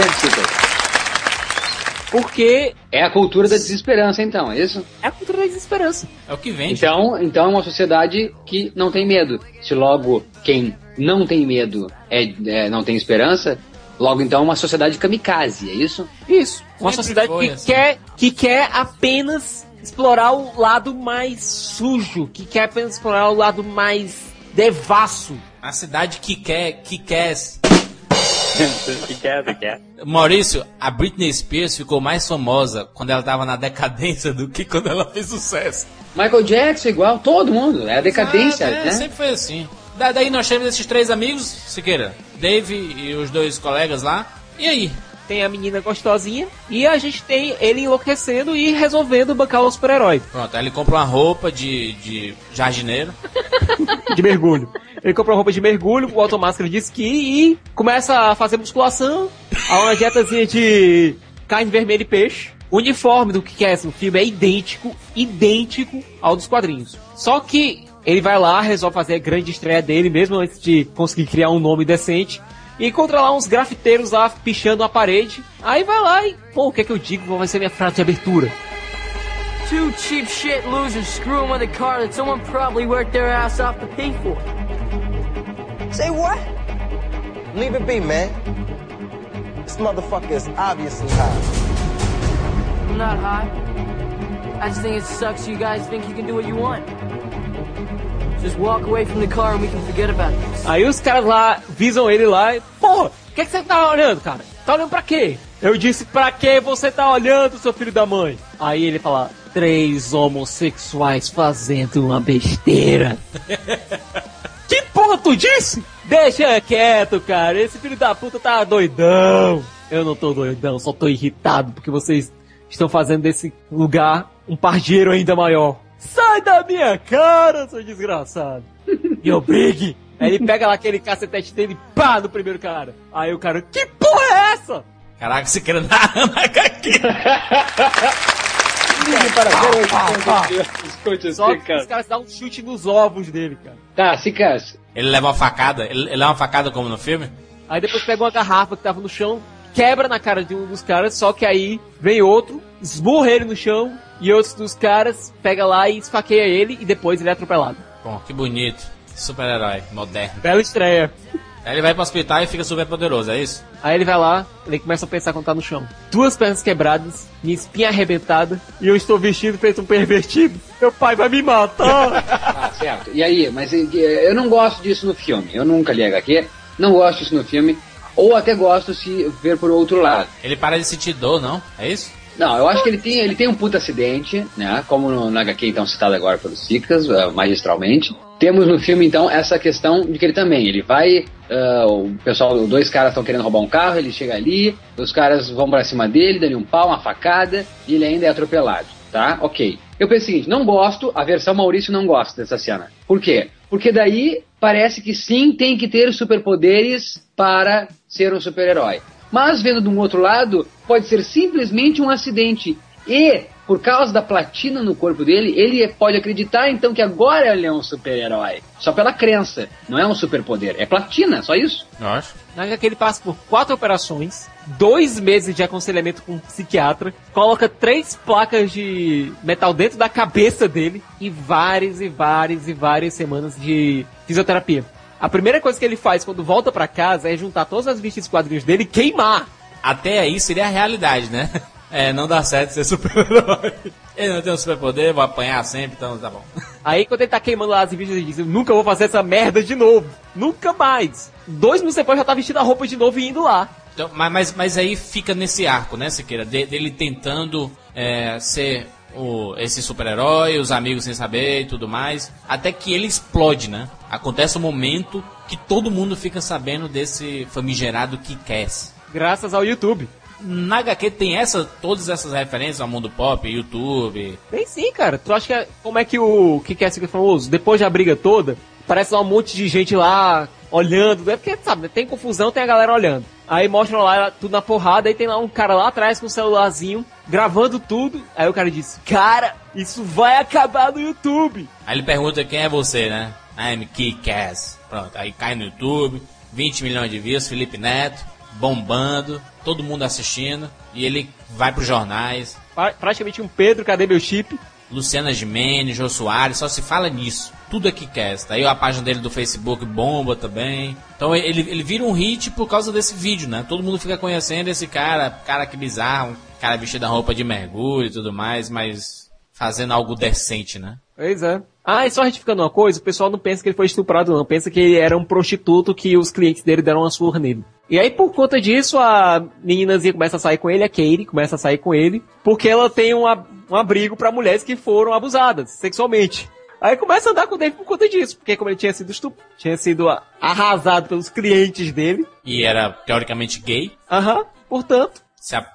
Porque. É a cultura da desesperança, então, é isso? É a cultura da desesperança. É o que vem. Então, então é uma sociedade que não tem medo. Se logo quem não tem medo é, é não tem esperança, logo então é uma sociedade kamikaze, é isso? Isso. Uma Sempre sociedade que, assim. quer, que quer apenas explorar o lado mais sujo, que quer apenas explorar o lado mais devasso. A cidade que quer, que quer que quer, que quer. Maurício, a Britney Spears ficou mais famosa quando ela tava na decadência do que quando ela fez sucesso. Michael Jackson igual, todo mundo, é a decadência, ah, é, né? sempre foi assim. Da, daí nós temos esses três amigos, Siqueira, Dave e os dois colegas lá. E aí? Tem a menina gostosinha e a gente tem ele enlouquecendo e resolvendo bancar o super-herói. Pronto, aí ele compra uma roupa de, de jardineiro. de mergulho. Ele compra roupa de mergulho, o automáscara de esqui e começa a fazer musculação, a uma dietazinha de carne vermelha e peixe. O uniforme do que é esse filme é idêntico, idêntico ao dos quadrinhos. Só que ele vai lá, resolve fazer a grande estreia dele, mesmo antes de conseguir criar um nome decente. E encontra lá uns grafiteiros lá pichando a parede. Aí vai lá e, pô, o que é que eu digo? Qual vai ser minha frase de abertura? Two cheap shit losers screwing with a car that someone probably worked their ass off to pay for. Say what? Leave it be, man. This motherfucker is obviously high. I'm not high. I just think it sucks you guys think you can do what you want. Aí os caras lá visam ele lá e, porra, o que, é que você tá olhando, cara? Tá olhando pra quê? Eu disse, pra que você tá olhando, seu filho da mãe? Aí ele fala, três homossexuais fazendo uma besteira. que porra tu disse? Deixa quieto, cara. Esse filho da puta tá doidão. Eu não tô doidão, só tô irritado porque vocês estão fazendo desse lugar um pardieiro ainda maior. Sai da minha cara, seu desgraçado. E o Big. Aí ele pega lá aquele cacetete dele e pá no primeiro cara. Aí o cara, que porra é essa? Caraca, você querendo dar na aqui. Só que os caras dão um chute nos ovos dele, cara. Tá, Cicas. Ele leva uma facada? Ele, ele leva uma facada como no filme? Aí depois pega uma garrafa que tava no chão, quebra na cara de um dos caras, só que aí vem outro, esburra ele no chão, e outros dos caras pega lá e esfaqueia ele, e depois ele é atropelado. Bom, que bonito. Super-herói, moderno. Bela estreia. Aí ele vai pro hospital e fica super poderoso, é isso? Aí ele vai lá, ele começa a pensar quando tá no chão. Duas pernas quebradas, minha espinha arrebentada, e eu estou vestido feito um pervertido. Meu pai vai me matar! ah, certo. E aí, mas eu não gosto disso no filme. Eu nunca li HQ, não gosto disso no filme. Ou até gosto se ver por outro lado. Ele para de sentir dor, não? É isso? Não, eu acho que ele tem, ele tem um puta acidente, né? Como no, no HQ, então, citado agora pelos Cicas, uh, magistralmente. Temos no filme, então, essa questão de que ele também, ele vai, uh, o pessoal, dois caras estão querendo roubar um carro, ele chega ali, os caras vão pra cima dele, dão um pau, uma facada, e ele ainda é atropelado, tá? Ok. Eu penso o seguinte, não gosto, a versão Maurício não gosta dessa cena. Por quê? Porque daí parece que sim tem que ter superpoderes para ser um super-herói. Mas, vendo de um outro lado, pode ser simplesmente um acidente. E, por causa da platina no corpo dele, ele pode acreditar então que agora ele é um super-herói. Só pela crença. Não é um superpoder. É platina, só isso. Acho. Na HQ ele passa por quatro operações, dois meses de aconselhamento com um psiquiatra, coloca três placas de metal dentro da cabeça dele e várias e várias e várias semanas de fisioterapia. A primeira coisa que ele faz quando volta para casa é juntar todas as vistas quadrinhos dele e queimar. Até aí seria a realidade, né? É, não dá certo ser super-herói. Ele não tem um superpoder, vou apanhar sempre, então tá bom. Aí quando ele tá queimando lá as revistas, ele diz, eu nunca vou fazer essa merda de novo. Nunca mais. Dois minutos depois já tá vestindo a roupa de novo e indo lá. Então, mas, mas, mas aí fica nesse arco, né, Siqueira? De, dele tentando é, ser o, esse super-herói, os amigos sem saber e tudo mais. Até que ele explode, né? Acontece um momento que todo mundo fica sabendo desse famigerado Kick-Ass. Graças ao YouTube. Na HQ tem essa, todas essas referências ao mundo pop, YouTube. Tem sim, cara. Tu acha que é, como é que o que quer ser famoso? Depois da briga toda, parece lá um monte de gente lá olhando. É porque, sabe, tem confusão, tem a galera olhando. Aí mostram lá tudo na porrada, aí tem lá um cara lá atrás com um celularzinho, gravando tudo. Aí o cara disse, cara, isso vai acabar no YouTube. Aí ele pergunta quem é você, né? I'm Kick-Ass. Pronto, aí cai no YouTube, 20 milhões de views, Felipe Neto, bombando, todo mundo assistindo, e ele vai pros jornais. Pra- praticamente um Pedro, cadê meu chip? Luciana Gimenez, Jô Soares, só se fala nisso. Tudo é Kick-Ass. Aí a página dele do Facebook bomba também. Então ele, ele vira um hit por causa desse vídeo, né? Todo mundo fica conhecendo esse cara, cara que bizarro, cara vestido a roupa de mergulho e tudo mais, mas fazendo algo decente, né? Pois é. Ah, e só retificando uma coisa, o pessoal não pensa que ele foi estuprado, não. Pensa que ele era um prostituto que os clientes dele deram uma surra nele. E aí, por conta disso, a meninazinha começa a sair com ele, a Katie começa a sair com ele, porque ela tem um, ab- um abrigo pra mulheres que foram abusadas sexualmente. Aí começa a andar com o Dave por conta disso, porque como ele tinha sido estup tinha sido arrasado pelos clientes dele, E era teoricamente gay. aham, portanto,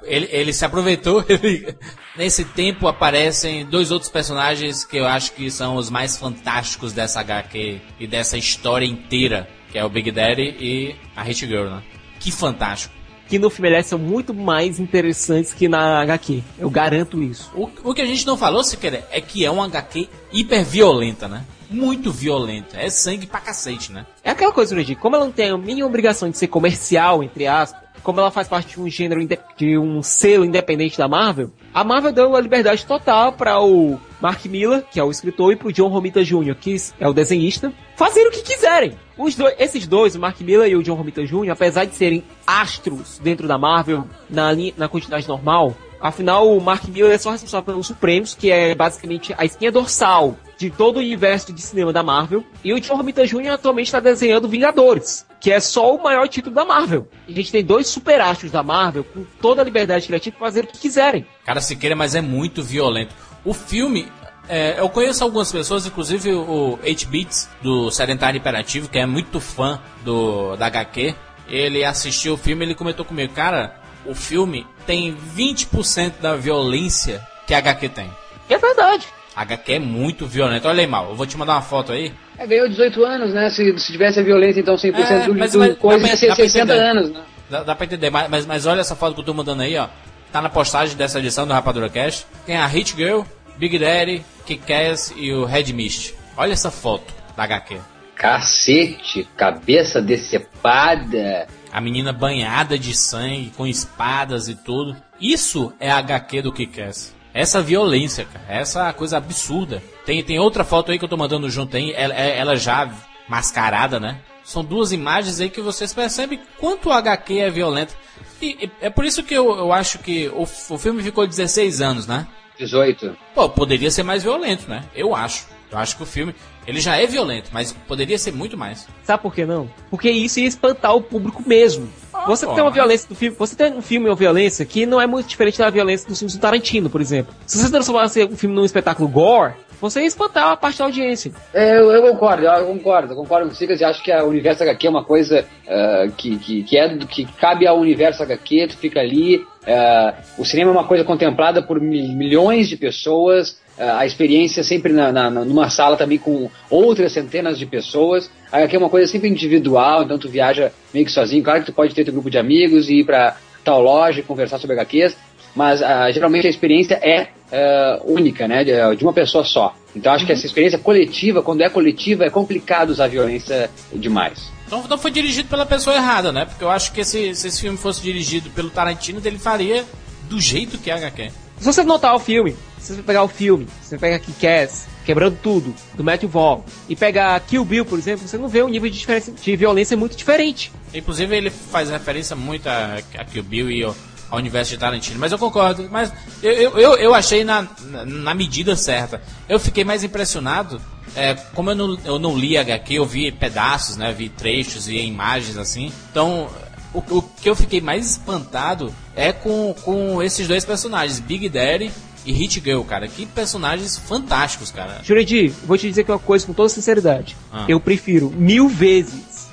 ele, ele se aproveitou. ele- nesse tempo aparecem dois outros personagens que eu acho que são os mais fantásticos dessa HQ e dessa história inteira, que é o Big Daddy e a Hit Girl, né? Que fantástico. que no filme aliás, são muito mais interessantes que na HQ. Eu garanto isso. O, o que a gente não falou, se quer, é que é uma HQ hiper violenta, né? Muito violenta. É sangue pra cacete, né? É aquela coisa, Luigi, como ela não tem a mínima obrigação de ser comercial, entre aspas, como ela faz parte de um gênero, de um selo independente da Marvel, a Marvel deu a liberdade total para o Mark Miller, que é o escritor, e pro John Romita Jr., que é o desenhista, fazerem o que quiserem. Os dois, esses dois, o Mark Miller e o John Romita Jr., apesar de serem astros dentro da Marvel, na, na quantidade normal, afinal o Mark Miller é só responsável pelos Supremos, que é basicamente a espinha dorsal de todo o universo de cinema da Marvel. E o John Romita Jr. atualmente está desenhando Vingadores, que é só o maior título da Marvel. A gente tem dois super astros da Marvel com toda a liberdade criativa para fazer o que quiserem. Cara, Siqueira, mas é muito violento. O filme, é, eu conheço algumas pessoas, inclusive o 8-Bits do Sedentário Imperativo, que é muito fã do, da HQ. Ele assistiu o filme e ele comentou comigo, cara, o filme tem 20% da violência que a HQ tem. É verdade. A HQ é muito violenta. Olha aí, Mal, eu vou te mandar uma foto aí. É, ganhou 18 anos, né? Se, se tivesse a violência, então 100% É, do, mas- do mas- coisa ia ser dá pra 60 entender. anos, né? Dá, dá pra entender, mas, mas, mas olha essa foto que eu tô mandando aí, ó. Tá na postagem dessa edição do Rapadura Cash. Tem a Hit Girl, Big Daddy, Kick-Ass e o Red Mist. Olha essa foto da HQ. Cacete, cabeça decepada. A menina banhada de sangue, com espadas e tudo. Isso é a HQ do Kick-Ass. Essa violência, cara. Essa coisa absurda. Tem, tem outra foto aí que eu tô mandando junto aí. Ela, é- ela já mascarada, né? São duas imagens aí que vocês percebem quanto o HQ é violento. E, e é por isso que eu, eu acho que o, o filme ficou 16 anos, né? 18. Pô, poderia ser mais violento, né? Eu acho. Eu acho que o filme, ele já é violento, mas poderia ser muito mais. Sabe por que não? Porque isso ia espantar o público mesmo. você pô, tem uma mas- violência do filme, você tem um filme uma violência que não é muito diferente da violência dos filmes do Tarantino, por exemplo. Se você transformasse um filme num espetáculo gore, você ia espantar uma parte da audiência. É, eu, eu concordo, eu concordo, eu concordo com o Sigas e acho que o universo HQ é uma coisa ah, que, que, que, é, que cabe ao universo HQ, tu fica ali. ah, o cinema é uma coisa contemplada por mi- milhões de pessoas, ah, a experiência sempre na, na- numa sala também com outras centenas de pessoas. A HQ é uma coisa sempre individual, então tu viaja meio que sozinho. Claro que tu pode ter teu grupo de amigos e ir pra tal loja e conversar sobre HQs, mas ah, geralmente a experiência é ah, única, né? De, de uma pessoa só. Então acho que essa experiência coletiva, quando é coletiva, é complicado usar violência demais. Então não foi dirigido pela pessoa errada, né? Porque eu acho que se, se esse filme fosse dirigido pelo Tarantino, ele faria do jeito que é HQ. Se você notar o filme, se você pegar o filme, se você pegar Kick-Ass, Quebrando Tudo, do Matthew Vaughn, e pegar Kill Bill, por exemplo, você não vê um nível de, de violência muito diferente. Inclusive ele faz referência muito a, a Kill Bill e ao, ao universo de Tarantino. Mas eu concordo. Mas eu, eu, eu, eu achei na, na, na medida certa. Eu fiquei mais impressionado. É, como eu não, eu não li HQ, eu vi pedaços, né? Vi trechos e imagens assim. Então, o, o que eu fiquei mais espantado é com, com esses dois personagens, Big Daddy e Hit Girl, cara. Que personagens fantásticos, cara. Jurandir, vou te dizer que uma coisa com toda sinceridade. Ah. Eu prefiro mil vezes,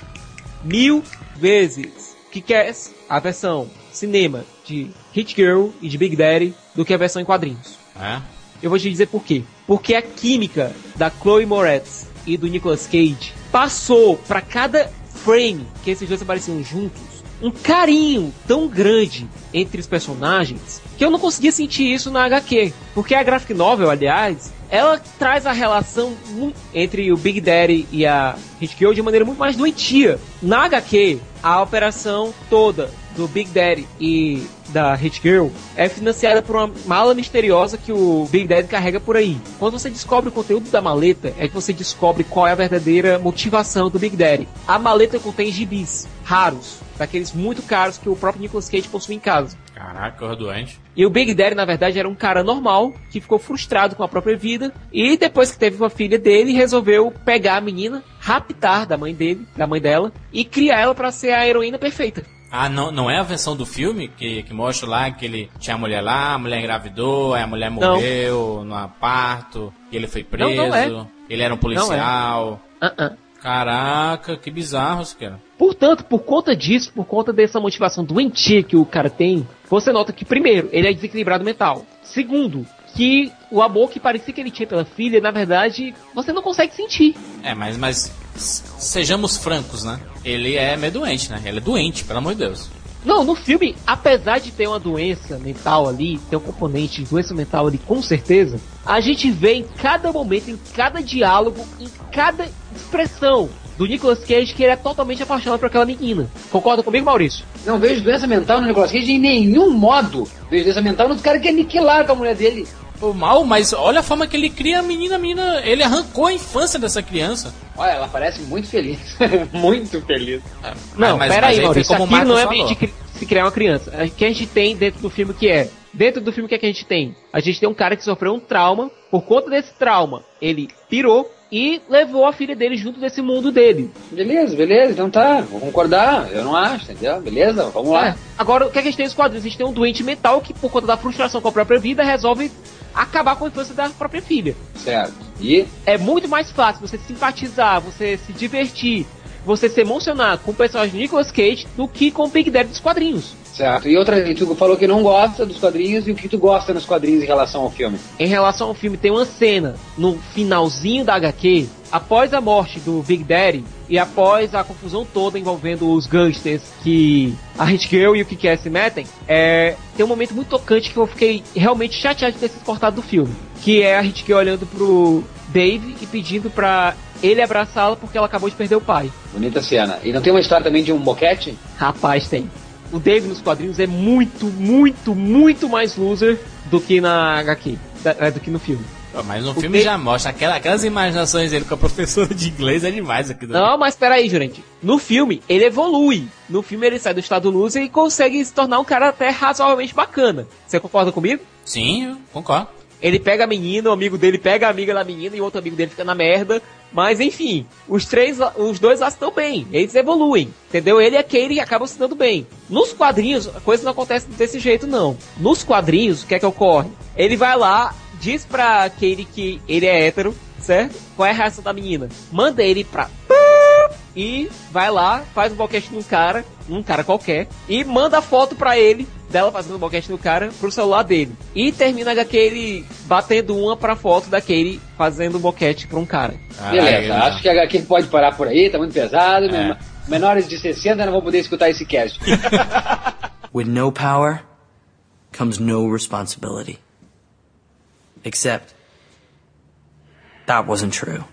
mil vezes, Kick-Ass, a versão cinema de Hit Girl e de Big Daddy, do que a versão em quadrinhos. É? Eu vou te dizer por quê. Porque a química da Chloe Moretz e do Nicolas Cage passou pra cada frame que esses dois apareciam juntos um carinho tão grande entre os personagens que eu não conseguia sentir isso na HQ. Porque a graphic novel, aliás, ela traz a relação entre o Big Daddy e a Hit Girl de maneira muito mais doentia. Na HQ, a operação toda do Big Daddy e da Hit Girl é financiada por uma mala misteriosa que o Big Daddy carrega por aí. Quando você descobre o conteúdo da maleta, é que você descobre qual é a verdadeira motivação do Big Daddy. A maleta contém gibis raros, daqueles muito caros que o próprio Nicolas Cage possui em casa. Caraca, eu doente. E o Big Daddy, na verdade, era um cara normal, que ficou frustrado com a própria vida, e depois que teve uma filha dele, resolveu pegar a menina, raptar da mãe dele, da mãe dela, e criar ela pra ser a heroína perfeita. Ah, não, não é a versão do filme que, que mostra lá que ele tinha a mulher lá, a mulher engravidou, aí a mulher Não. morreu no parto, e ele foi preso, Não, não é. ele era um policial. Uh-uh. Caraca, que bizarro isso, cara. Portanto, por conta disso, por conta dessa motivação doentia que o cara tem, você nota que, primeiro, ele é desequilibrado mental. Segundo, que o amor que parecia que ele tinha pela filha, na verdade, você não consegue sentir. É, mas, mas sejamos francos, né? Ele é meio doente, né? Ele é doente, pelo amor de Deus. Não, no filme, apesar de ter uma doença mental ali, ter um componente de doença mental ali, com certeza, a gente vê em cada momento, em cada diálogo, em cada expressão do Nicolas Cage que ele é totalmente apaixonado por aquela menina. Concorda comigo, Maurício? Não vejo doença mental no Nicolas Cage em nenhum modo. Vejo doença mental no cara que aniquilar com a mulher dele. Pô, mal, mas olha a forma que ele cria a menina, a menina. Ele arrancou a infância dessa criança. Olha, ela parece muito feliz. muito feliz. Não, mas- pera mas Maurício. como o Aqui não é meio de se criar uma criança. O que a gente tem dentro do filme que é? Dentro do filme o que, é que a gente tem? A gente tem um cara que sofreu um trauma. Por conta desse trauma, ele pirou e levou a filha dele junto desse mundo dele. Beleza, beleza, então tá. Vou concordar. Eu não acho, entendeu? Beleza, vamos lá. É. Agora, o que, é que a gente tem nos quadrinhos? A gente tem um doente mental que, por conta da frustração com a própria vida, resolve acabar com a infância da própria filha. Certo. E É muito mais fácil você simpatizar, você se divertir, você se emocionar com o personagem de Nicolas Cage do que com o Big Daddy dos quadrinhos. Certo. E outra, e tu falou que não gosta dos quadrinhos e o que tu gosta nos quadrinhos em relação ao filme? Em relação ao filme, tem uma cena no finalzinho da HQ, após a morte do Big Daddy e após a confusão toda envolvendo os gangsters que a Hit Girl e o Kick se metem, é, tem um momento muito tocante que eu fiquei realmente chateado de ter sido cortado do filme. Que é a Hit Girl olhando pro Dave e pedindo pra ele abraçá-la porque ela acabou de perder o pai. Bonita cena. E não tem uma história também de um boquete? Rapaz, tem. O Dave nos quadrinhos é muito, muito, muito mais loser do que na HQ, é, do que no filme. Mas no O filme que- já mostra aquela- aquelas imaginações dele com a professora de inglês é demais aqui. Não, mas peraí, Jurente. No filme, ele evolui. No filme, ele sai do estado loser e consegue se tornar um cara até razoavelmente bacana. Você concorda comigo? Sim, concordo. Ele pega a menina, o amigo dele pega a amiga da menina e o outro amigo dele fica na merda. Mas enfim, os três, os dois lá estão bem. Eles evoluem. Entendeu? Ele e a Katie acabam se dando bem. Nos quadrinhos, a coisa não acontece desse jeito, não. Nos quadrinhos, o que é que ocorre? Ele vai lá, diz pra Katie que ele é hétero, certo? Qual é a reação da menina? Manda ele pra e vai lá, faz um boquete num cara um cara qualquer, e manda a foto pra ele, dela fazendo boquete no cara, pro celular dele. E termina daquele batendo uma pra foto daquele fazendo boquete pra um cara. Beleza, acho que a HQ pode parar por aí, tá muito pesado. men- Menores de 60 não vão poder escutar esse cast. With no power comes no responsibility. Except, that wasn't true.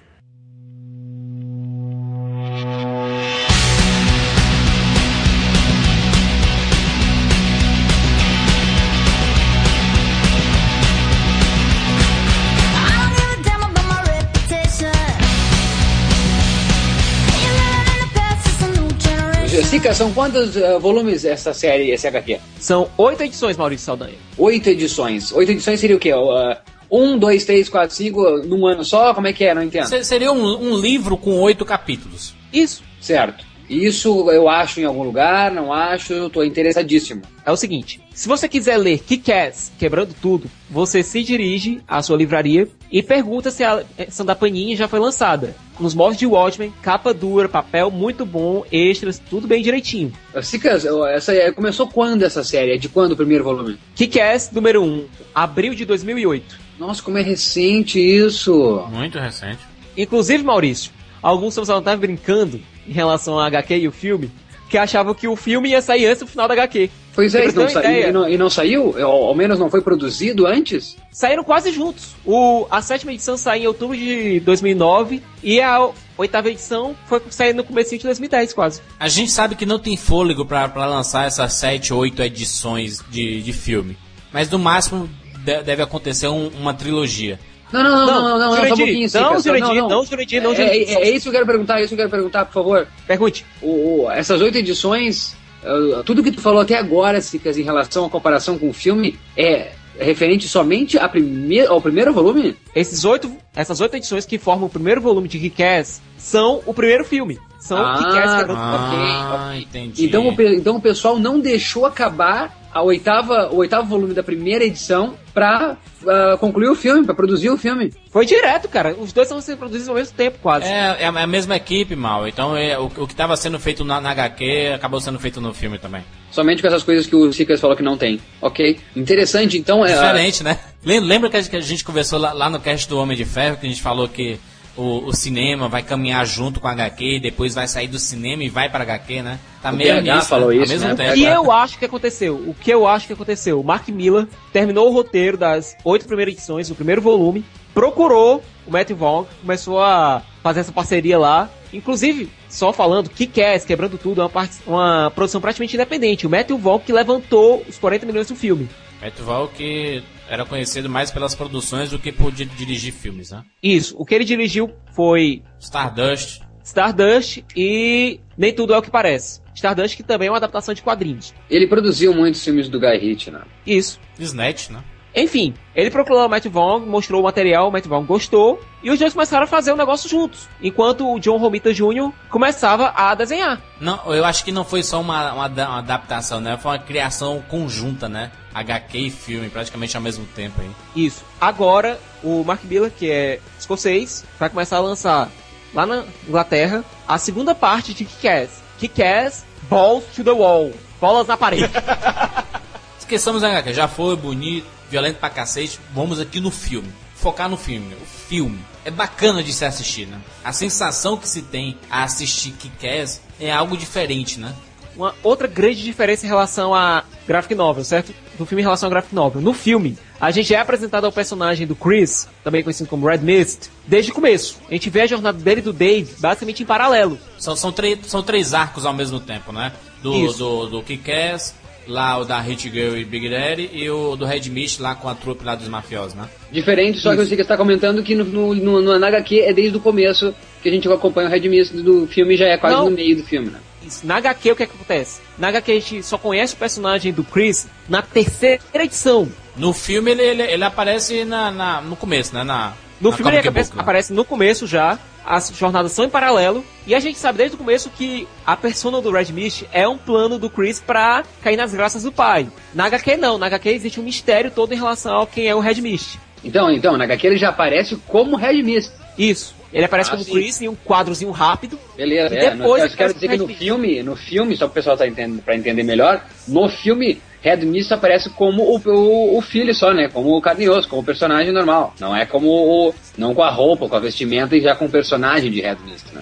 Sica, são quantos eh, volumes essa série, esse HQ? São oito edições, Maurício Saldanha. Oito edições. Oito edições seria o quê? Uh, um, dois, três, quatro, cinco, num ano só? Como é que é? Não entendo. Se- Seria um, um livro com oito capítulos. Isso. Certo. Isso eu acho em algum lugar, não acho, eu tô interessadíssimo. É o seguinte, se você quiser ler Kick-Ass Quebrando Tudo, você se dirige à sua livraria e pergunta se a edição da Panini já foi lançada. Nos moldes de Watchmen, capa dura, papel muito bom, extras, tudo bem direitinho. Sica, essa é- começou quando essa série? É de quando o primeiro volume? Kick-Ass número 1, abril de 2008. Nossa, como é recente isso. Muito recente. Inclusive, Maurício, alguns estavam até brincando em relação à HQ e o filme, que achavam que o filme ia sair antes do final da HQ. Pois é, Pra e não, sa- e não- e não saiu? Ao, ao menos não foi produzido antes? Saíram quase juntos. O, a sétima edição saiu em outubro de 2009 e a oitava edição foi sair no começo de 2010 quase. A gente sabe que não tem fôlego pra pra lançar essas sete, oito edições de, de filme. Mas no máximo de- deve acontecer um- uma trilogia. Não, não, não, não, não, não, só um Jurandir, pouquinho, Sica, não, só- Jurandir, não, Jurandir, não, É, Jurandir. é, é isso que eu quero perguntar, é isso que eu quero perguntar, por favor. Pergunte. O, o- essas oito edições, uh, tudo que tu falou até agora, Sicas, em relação à comparação com o filme, é referente somente a prime ao primeiro volume? Esses oito, essas oito edições que formam o primeiro volume de Kick-Ass são o primeiro filme. São Ah, Kick-Ass quebrando Ah, entendi. Então o, então o pessoal não deixou acabar a oitava, o oitavo volume da primeira edição pra uh, concluir o filme, pra produzir o filme. Foi direto, cara. Os dois estão sendo produzidos ao mesmo tempo, quase. É, é a mesma equipe, mal. Então é, o, o que estava sendo feito na, na HQ acabou sendo feito no filme também. Somente com essas coisas que o Sicas falou que não tem. Ok? Interessante, então é. Diferente, né? Lem- Lembra que a gente, que a gente conversou lá, lá no cast do Homem de Ferro, que a gente falou que o, o cinema vai caminhar junto com a HQ e depois vai sair do cinema e vai para HQ, né? Tá O meio PH nisso, falou né? isso, Ao mesmo né? tempo. O que eu acho que aconteceu? O que eu acho que aconteceu? O Mark Miller terminou o roteiro das oito primeiras edições, o primeiro volume, procurou o Matt Vaughn, começou a fazer essa parceria lá. Inclusive, só falando, Kick-Ass, Quebrando Tudo, é uma, uma produção praticamente independente. O Matthew Vaughn que levantou os 40 milhões do filme. Matt Val que era conhecido mais pelas produções do que por di- dirigir filmes, né? Isso, o que ele dirigiu foi Stardust. Stardust e Nem Tudo é o que Parece. Stardust que também é uma adaptação de quadrinhos. Ele produziu muitos filmes do Guy Ritchie, né? Isso. Snatch, né? Enfim, ele procurou o Matt Vaughn, mostrou o material, o Matt Vaughn gostou, e os dois começaram a fazer o negócio juntos, enquanto o John Romita Jr. começava a desenhar. Não, eu acho que não foi só uma, uma, uma adaptação, né? Foi uma criação conjunta, né? HQ e filme, praticamente ao mesmo tempo aí. Isso. Agora, o Mark Miller, que é escocês, vai começar a lançar lá na Inglaterra a segunda parte de Kick-Ass. Kick-Ass Balls to the Wall. Bolas na parede. Esqueçamos a HQ, já foi bonito, violento pra cacete. Vamos aqui no filme. Focar no filme. O filme. É bacana de se assistir, né? A sensação que se tem a assistir Kick-Ass é algo diferente, né? Uma outra grande diferença em relação a graphic novel, certo? Do filme em relação a graphic novel. No filme, a gente é apresentado ao personagem do Chris, também conhecido como Red Mist, desde o começo. A gente vê a jornada dele e do Dave basicamente em paralelo. São, são, três são três arcos ao mesmo tempo, né? Do, Isso. do, do Kick-Ass, lá o da Hit Girl e Big Daddy, e o do Red Mist lá com a trupe lá dos mafiosos, né? Diferente, só que o Sicas está comentando que no, no, no, no na HQ é desde o começo que a gente acompanha o Red Mist do filme já é quase Não. no meio do filme, né? Isso. Na HQ, o que, é que acontece? Na HQ, a gente só conhece o personagem do Chris na terceira edição. No filme ele, ele, ele aparece na, na- no começo, né? Na, No filme ele book, né? aparece no começo já, as jornadas são em paralelo, e a gente sabe desde o começo que a persona do Red Mist é um plano do Chris pra cair nas graças do pai. Na HQ não, na HQ existe um mistério todo em relação ao quem é o Red Mist. Então, então, na HQ ele já aparece como Red Mist. Isso. Ele aparece Ah, como sim. Chris em um quadrozinho rápido. Beleza, E é, no- depois eu quero dizer que no filme, no filme, só para o pessoal tá entendendo, pra entender melhor, no filme, Red Mist aparece como o, o, o filho só, né? Como o carne osso, como o personagem normal. Não é como o. Não com a roupa, com a vestimenta e já com o personagem de Red Mist, né?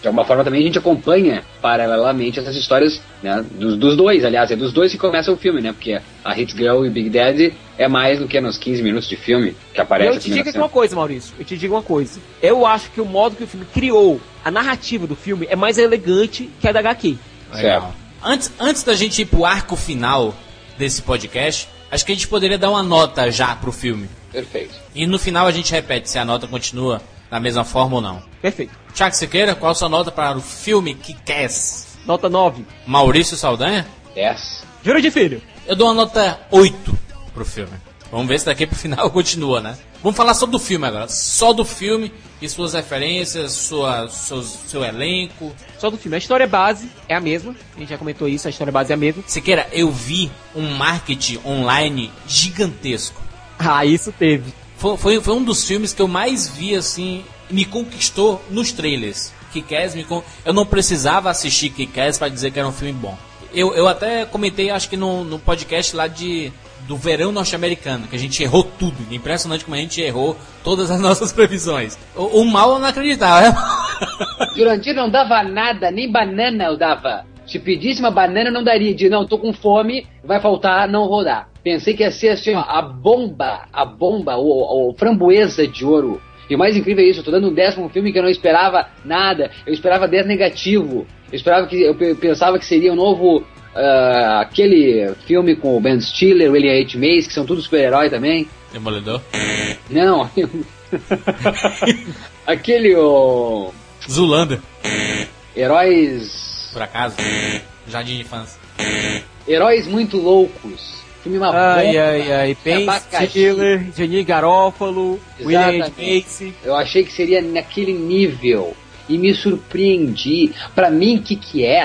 De alguma forma também a gente acompanha paralelamente essas histórias né, dos, dos dois, aliás, é dos dois que começa o filme, né? Porque a Hit Girl e Big Daddy é mais do que nos 15 minutos de filme que aparece eu te digo cena. uma coisa, Maurício. Eu te digo uma coisa. Eu acho que o modo que o filme criou, a narrativa do filme, é mais elegante que a da HQ. Legal. Antes, antes da gente ir pro arco final desse podcast, acho que a gente poderia dar uma nota já pro filme. Perfeito. E no final a gente repete se a nota continua da mesma forma ou não. Perfeito. Tiago Siqueira, qual a sua nota para o filme Kick-Ass? Nota 9. Maurício Saldanha? 10. Juro de filho. Eu dou uma nota 8 pro filme. Vamos ver se daqui pro final continua, né? Vamos falar só do filme agora. Só do filme e suas referências, sua, seus, seu elenco. Só do filme. A história base é a mesma. A gente já comentou isso, a história base é a mesma. Siqueira, eu vi um marketing online gigantesco. Ah, isso teve. Foi, foi, foi um dos filmes que eu mais vi, assim, me conquistou nos trailers. Kick-Ass me con... Eu não precisava assistir Kick-Ass pra dizer que era um filme bom. Eu, eu até comentei, acho que no, no podcast lá de do verão norte-americano, que a gente errou tudo. Impressionante como a gente errou todas as nossas previsões. O, o mal eu não acreditava. Jurandir não dava nada, nem banana eu dava. Se pedisse uma banana, não daria. De não, tô com fome, vai faltar, não vou dar. Pensei que ia ser assim, ó, a bomba, a bomba, o, o framboesa de ouro. E o mais incrível é isso, eu tô dando um décimo filme que eu não esperava nada. Eu esperava 10 negativo. Eu esperava que. Eu pe- pensava que seria um novo. Ah, aquele filme com o Ben Stiller, William H. Macy, que são todos super-herói também. Demolidor? Não. aquele, o. Zulander. Heróis. Por acaso? Jardim de infância. Heróis muito loucos. Filme uma Ai, bomba. ai, ai. Ben. Stiller, Jenny Garófalo, William H. Macy. Eu achei que seria naquele nível. E me surpreendi. Pra mim, que que é?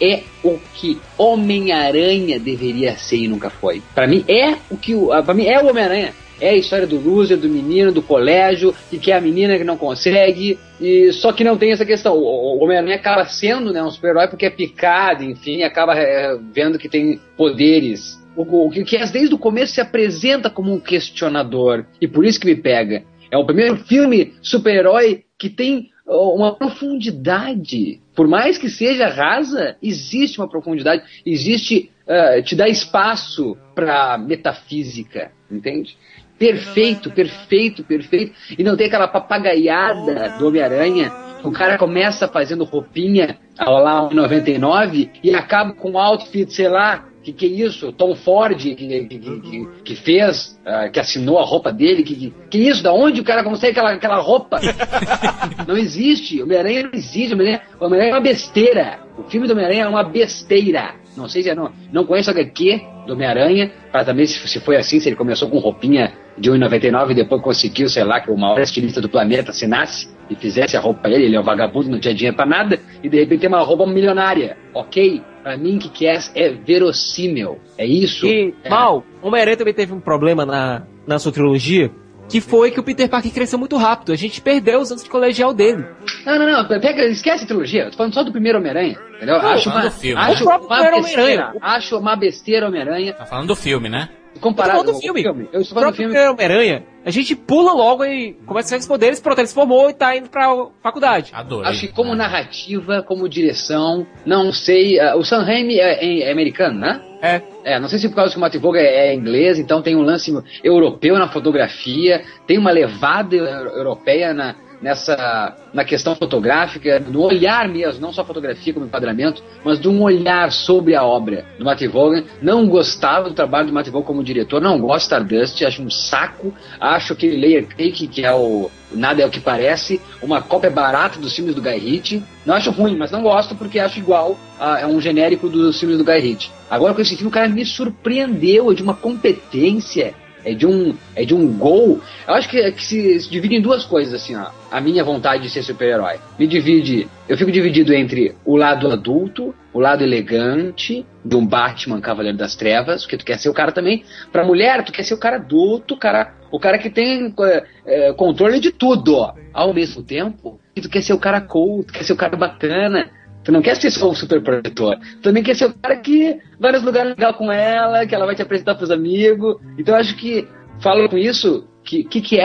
É o que Homem-Aranha deveria ser e nunca foi. Pra mim é o que o, para mim é o Homem-Aranha. É a história do loser, do menino, do colégio, que quer a menina que não consegue, e só que não tem essa questão. O, Homem-Aranha acaba sendo né, um super-herói porque é picado, enfim, acaba é, vendo que tem poderes. O, que que é, desde o começo se apresenta como um questionador, e por isso que me pega. É o primeiro filme super-herói que tem uma profundidade. Por mais que seja rasa, existe uma profundidade, existe, ah, te dá espaço para metafísica, entende? Perfeito, perfeito, perfeito. E não tem aquela papagaiada do Homem-Aranha. O cara começa fazendo roupinha ao lá 99 e acaba com um outfit, sei lá, que que é isso? Tom Ford que, que, que, que fez, ah, que assinou a roupa dele, que, que, que isso? Da onde o cara consegue aquela, aquela roupa? não existe. O Homem-Aranha não existe. Homem-Aranha é uma besteira. O filme do Homem-Aranha é uma besteira. Não sei se é, não, não conheço HQ do Homem-Aranha, para também se, se foi assim, se ele começou com roupinha de 1,99 e depois conseguiu, sei lá, que o maior estilista do planeta assinasse e fizesse a roupa ele, ele é um vagabundo, não tinha dinheiro pra nada, e de repente tem uma roupa milionária, ok? Pra mim, o que, que é? É verossímil. É isso. E, é. mal, Homem-Aranha também teve um problema na, na sua trilogia, que foi que o Peter Parker cresceu muito rápido. A gente perdeu os anos de colegial dele. Não, não, não. Pega, esquece a trilogia. Eu tô falando só do primeiro Homem-Aranha. Entendeu? Não, acho falando uma, do filme, acho né? Uma primeiro besteira. Acho uma besteira Homem-Aranha. Tá falando do filme, né? Comparado com o filme. Eu estou O falando do próprio filme. Homem-Aranha, a gente pula logo e começa a os poderes, pronto, ele se formou e tá indo pra faculdade. Adorei. Acho que como narrativa, como direção, não sei. ah, o Sam Raimi é, é- é americano, né? É. É, não sei se por causa que o Matt Vogel é, é inglês, então tem um lance europeu na fotografia, tem uma levada eu- europeia na, nessa na questão fotográfica, no olhar mesmo, não só fotografia como enquadramento, mas de um olhar sobre a obra do Matt Vogel. Não gostava do trabalho do Matt Vogel como diretor, não gosto de Stardust, acho um saco, acho aquele Layer Cake, que é o Nada é o que parece, uma cópia barata dos filmes do Guy Ritchie. Não acho ruim, mas não gosto porque acho igual a, é um genérico dos filmes do Guy Ritchie. Agora com esse filme o cara me surpreendeu de uma competência é de um, é de um gol. Eu acho que, que se, se, divide em duas coisas, assim, ó. A minha vontade de ser super-herói. Me divide. Eu fico dividido entre o lado adulto, o lado elegante de um Batman Cavaleiro das Trevas, porque tu quer ser o cara também. Pra mulher, tu quer ser o cara adulto, o cara, o cara que tem é, controle de tudo, ó. Ao mesmo tempo, tu quer ser o cara cool, tu quer ser o cara bacana, Tu não quer ser só o super protetor. Tu também quer ser o cara que vai nos lugares legal com ela, que ela vai te apresentar pros amigos. Então eu acho que, falo com isso, que que, que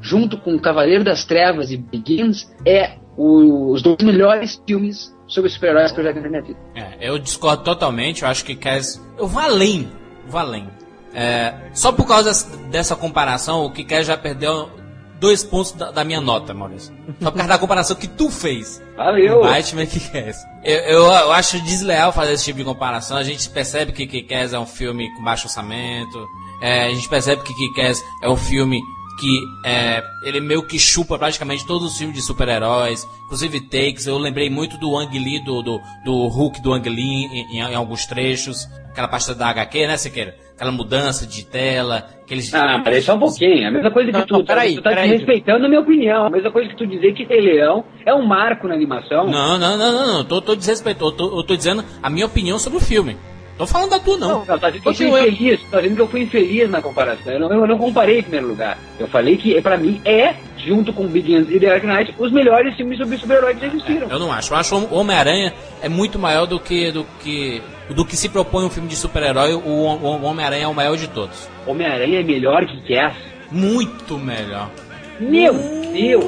junto com Cavaleiro das Trevas e Begins, é o, os dois melhores filmes sobre super-heróis que eu já vi na minha vida. É, eu discordo totalmente, eu acho que Cass. Eu vou além. Vou além. É, só por causa dessa comparação, o que Cass já perdeu dois pontos da, da, minha nota, Maurício. Só por causa da comparação que tu fez. Valeu! Batman que Kick-Ass. Eu, eu, eu, acho desleal fazer esse tipo de comparação. A gente percebe que Kick-Ass é um filme com baixo orçamento. É, a gente percebe que Kick-Ass é um filme que é, ele meio que chupa praticamente todos os filmes de super-heróis, inclusive takes. Eu lembrei muito do Ang Lee, do, do, do Hulk do Ang Lee em, em, em alguns trechos. Aquela pasta da HQ, né, Siqueira? Aquela mudança de tela, aqueles... Ah, peraí só um pouquinho. A mesma coisa que não, tu, não, peraí, tu tá peraí. respeitando a minha opinião. A mesma coisa que tu dizer que Rei Leão é um marco na animação. Não, não, não, não, não. Tô, tô desrespeitando. Eu tô, eu tô dizendo a minha opinião sobre o filme. Tô falando da tua, não. Não, tá dizendo que eu fui infeliz. Tá dizendo que eu fui infeliz na comparação. Eu não, eu não comparei em primeiro lugar. Eu falei que, pra mim, é, junto com Begins e The Dark Knight, os melhores filmes sobre super-heróis que já existiram. É, eu não acho. Eu acho Homem-Aranha é muito maior do que, do que do que se propõe um filme de super-herói, o, o Homem-Aranha é o maior de todos. Homem-Aranha é melhor que Cass? Muito melhor. Meu Deus!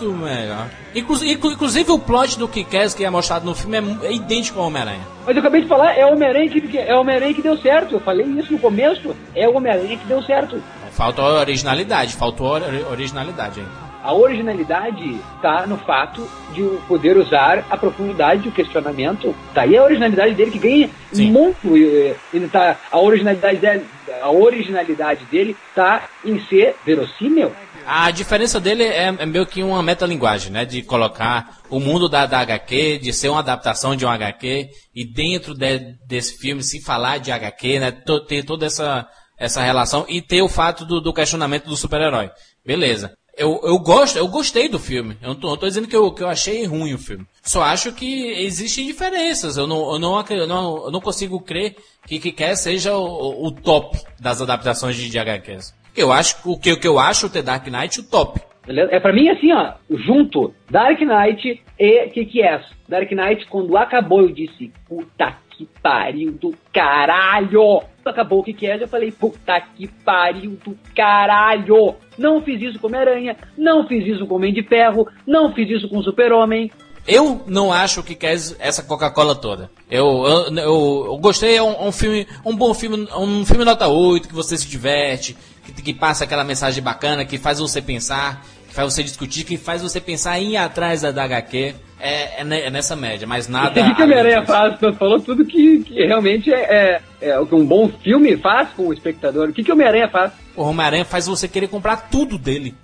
Muito melhor. inclusive o plot do Kick-Ass que é mostrado no filme é, é idêntico ao Homem-Aranha. Mas eu acabei de falar, é o Homem-Aranha que, é Homem que deu certo. Eu falei isso no começo. É o Homem-Aranha que deu certo. Faltou originalidade, faltou originalidade aí. A originalidade está no fato de poder usar a profundidade do questionamento. Tá aí a originalidade dele que ganha Sim. muito. Ele tá, a originalidade dele, a originalidade dele está em ser verossímil. A diferença dele é, é meio que uma metalinguagem, né? De colocar o mundo da, da HQ, de ser uma adaptação de um HQ, e dentro de, desse filme se falar de HQ, né? Ter toda essa, essa relação e ter o fato do, do questionamento do super-herói. Beleza. Eu, eu gosto, eu gostei do filme. Eu não tô, não tô dizendo que eu, que eu achei ruim o filme. Só acho que existem diferenças. Eu não, eu não, eu não, eu não consigo crer que que quer seja o, o, top das adaptações de, de HQs. Eu acho o que, o que eu acho The Dark Knight o top. É pra mim assim, ó, junto Dark Knight e que que é? Dark Knight quando acabou eu disse, puta que pariu do caralho. Acabou o que que é, eu falei, puta que pariu do caralho. Não fiz isso com Homem-Aranha, não fiz isso com Homem de Ferro, não fiz isso com Super-Homem. Eu não acho que quer essa Coca-Cola toda. Eu, eu, eu, gostei, é um, um, filme, um bom filme, um filme nota 8, que você se diverte, que, que passa aquela mensagem bacana, que faz você pensar, que faz você discutir, que faz você pensar em ir atrás da HQ. É, é, é, nessa média, mas nada. O que, que Homem-Aranha faz? Você falou tudo que, que realmente é, é, é, o que um bom filme faz com o espectador. O que, que Homem-Aranha faz? O Homem-Aranha faz você querer comprar tudo dele.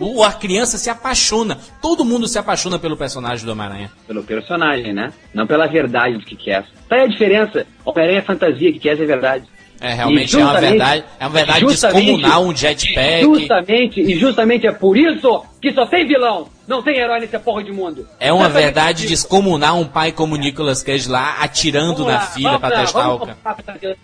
o, a criança se apaixona. Todo mundo se apaixona pelo personagem do Homem-Aranha. Pelo personagem, né? Não pela verdade do que quer. Tá aí a diferença. Homem-Aranha é fantasia, que quer é verdade. É, realmente é uma verdade, é uma verdade descomunal, um jetpack. Justamente, e justamente é por isso que só tem vilão, não tem herói nessa porra de mundo. É uma verdade descomunal um pai como Nicolas Cage lá atirando na filha pra testar vamos o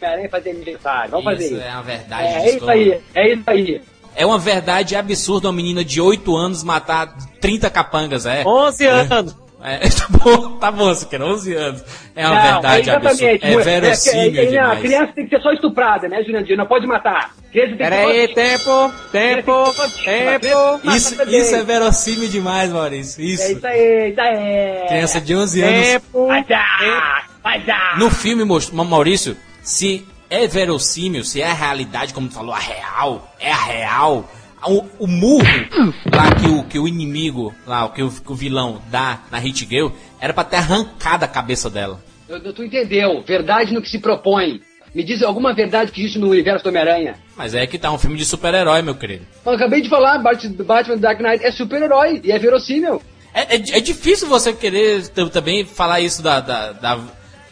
cara. fazer aniversário, vamos fazer isso. é uma verdade é, é isso aí, é isso aí. É uma verdade absurda uma menina de 8 anos matar 30 capangas, é. 11 anos. É, tá bom, tá bom, você quer 11 anos. É uma não, verdade é absurda. É verossímil é, é, demais. A criança tem que ser só estuprada, né, Jurandir? Não pode matar. Peraí, tempo, tempo, tempo. Isso, isso é verossímil demais, Maurício. Isso. É isso aí, isso aí. Criança de 11 anos. Tempo, vai já, vai já. No filme, Maurício, se é verossímil, se é a realidade, como tu falou, a real, é a real o, o murro lá que o, que o inimigo, lá, que o, que o vilão dá na Hit Girl, era pra ter arrancado a cabeça dela. Eu, tu entendeu? Verdade no que se propõe. Me diz alguma verdade que existe no universo do Homem-Aranha. Mas é que tá um filme de super-herói, meu querido. Eu acabei de falar, Batman Dark Knight é super-herói e é verossímil. É, é, é, difícil você querer também falar isso da, da, da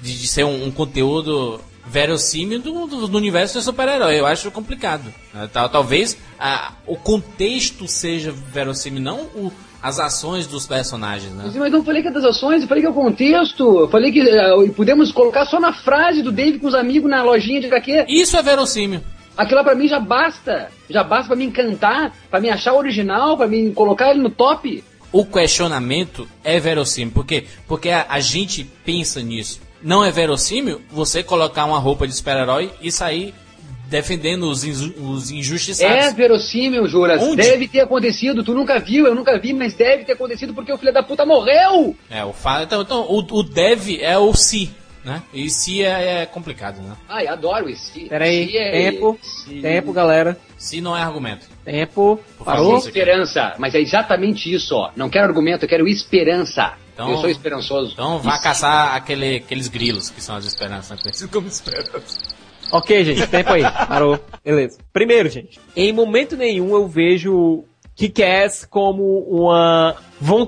de, de, ser um, um conteúdo verossímil do, do, do universo de super-herói. Eu acho complicado. né? Tal- Talvez a- o contexto seja verossímil, não o- as ações dos personagens, né? Mas eu não falei que é das ações, eu falei que é o contexto. Eu falei que eh, podemos colocar só na frase do Dave com os amigos na lojinha de HQ. Isso é verossímil. Aquilo pra mim já basta. Já basta pra me encantar, pra me achar original, pra me colocar ele no top. O questionamento é verossímil. Por quê? Porque a, a gente pensa nisso. Não é verossímil você colocar uma roupa de super-herói e sair defendendo os, inju- os injustiçados. É verossímil, Juras. Onde? Deve ter acontecido. Tu nunca viu, eu nunca vi, mas deve ter acontecido porque o filho da puta morreu. É, o fa... então, então o, o deve é o se, né? E se é, é complicado, né? Ai, adoro esse. Pera aí, esse é- tempo, esse- tempo, galera. Se não é argumento. Tempo, Parou? Esperança. Mas é exatamente isso, ó. Não quero argumento, eu quero esperança. Então- eu sou esperançoso. Então vá Isso. caçar aquele, aqueles grilos que são as esperanças. né? Conhecido como esperança. Ok, gente, tempo aí. Parou. Beleza. Primeiro, gente, em momento nenhum eu vejo Kick-Ass como uma,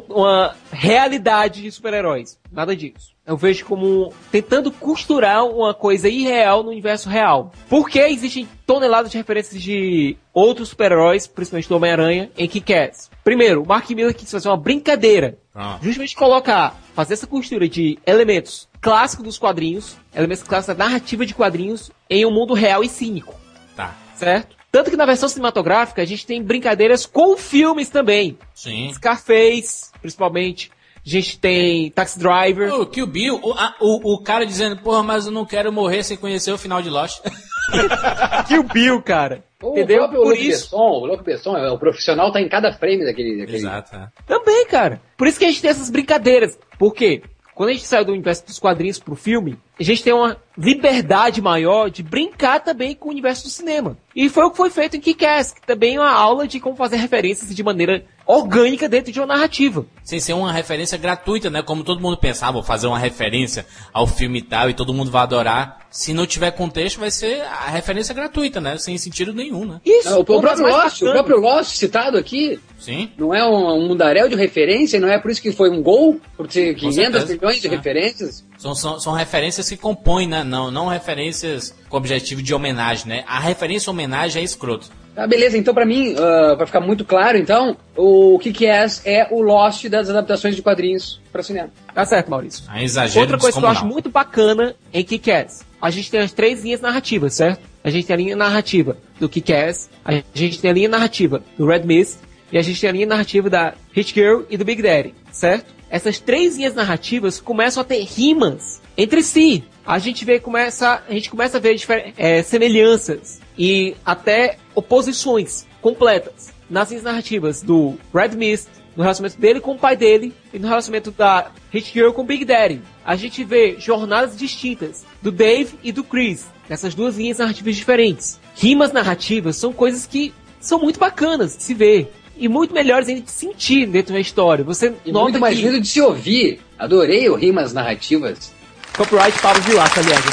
uma realidade de super-heróis. Nada disso. Eu vejo como tentando costurar uma coisa irreal no universo real. Porque existem toneladas de referências de outros super-heróis, principalmente do Homem-Aranha, em Kick-Ass. Primeiro, o Mark Miller quis fazer uma brincadeira Pronto. justamente colocar, fazer essa costura de elementos clássicos dos quadrinhos, elementos clássicos da narrativa de quadrinhos, em um mundo real e cínico, Tá. certo? Tanto que na versão cinematográfica a gente tem brincadeiras com filmes também. Sim. Scarface, principalmente. A gente tem Taxi Driver. O Kill Bill, o, a- o, o cara dizendo, porra, mas eu não quero morrer sem conhecer o final de Lost. Kill Bill, cara. O Entendeu? próprio Por Luke isso. Besson, o Luke Besson, é, o profissional tá em cada frame daquele... daquele... Exato, é. Também, cara. Por isso que a gente tem essas brincadeiras. Por quê? Quando a gente saiu do universo dos quadrinhos pro filme, a gente tem uma liberdade maior de brincar também com o universo do cinema. E foi o que foi feito em Kick-Ass, que também é uma aula de como fazer referências de maneira orgânica dentro de uma narrativa. Sem ser uma referência gratuita, né? Como todo mundo pensava, vou fazer uma referência ao filme e tal, e todo mundo vai adorar. Se não tiver contexto, vai ser a referência gratuita, né? Sem sentido nenhum, né? Isso, Não, o, próprio Lost, o próprio Lost citado aqui, Sim. não é um, um mundaréu de referência, não é por isso que foi um gol, por ter 500 certeza. milhões de É. referências. São, são, são referências que compõem, né? Não, não referências com objetivo de homenagem, né? A referência homenagem é escroto. Tá, beleza, então pra mim, ah, pra ficar muito claro, então, o que que é é o Lost das adaptações de quadrinhos pra cinema. Tá certo, Maurício. É exagero Outra coisa que eu acho muito bacana em Kick-Ass. A gente tem as três linhas narrativas, certo? A gente tem a linha narrativa do Kick-Ass, a gente tem a linha narrativa do Red Mist, e a gente tem a linha narrativa da Hit Girl e do Big Daddy, certo? Essas três linhas narrativas começam a ter rimas entre si. A gente vê, começa, a gente começa a ver é, semelhanças e até oposições completas nas linhas narrativas do Red Mist, no relacionamento dele com o pai dele e no relacionamento da Hit Girl com Big Daddy. A gente vê jornadas distintas do Dave e do Chris nessas duas linhas narrativas diferentes. Rimas narrativas são coisas que são muito bacanas de se ver e muito melhores ainda de sentir dentro da história. Você E nota muito mais que lindo de se ouvir. Adorei o rimas narrativas. Copyright Pablo Vilaça, aliás,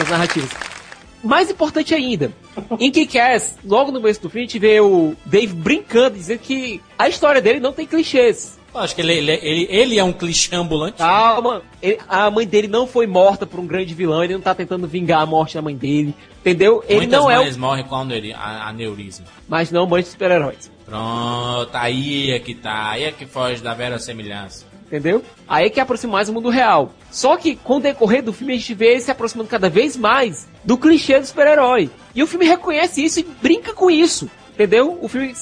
as narrativas. Mais importante ainda, em Kick-Ass, logo no começo do filme, a gente vê o Dave brincando, dizendo que a história dele não tem clichês. Acho que ele, ele, ele, ele é um clichê ambulante. Calma, ele- a mãe dele não foi morta por um grande vilão, ele não tá tentando vingar a morte da mãe dele, entendeu? Ele Muitas não é mães o... morrem com aneurisma. Mas não mãe de super-heróis, Pronto, aí é que tá. Aí é que foge da verossimilhança. Entendeu? Aí é que aproxima mais o mundo real. Só que com o decorrer do filme a gente vê ele se aproximando cada vez mais do clichê do super-herói. E o filme reconhece isso e brinca com isso, entendeu? O filme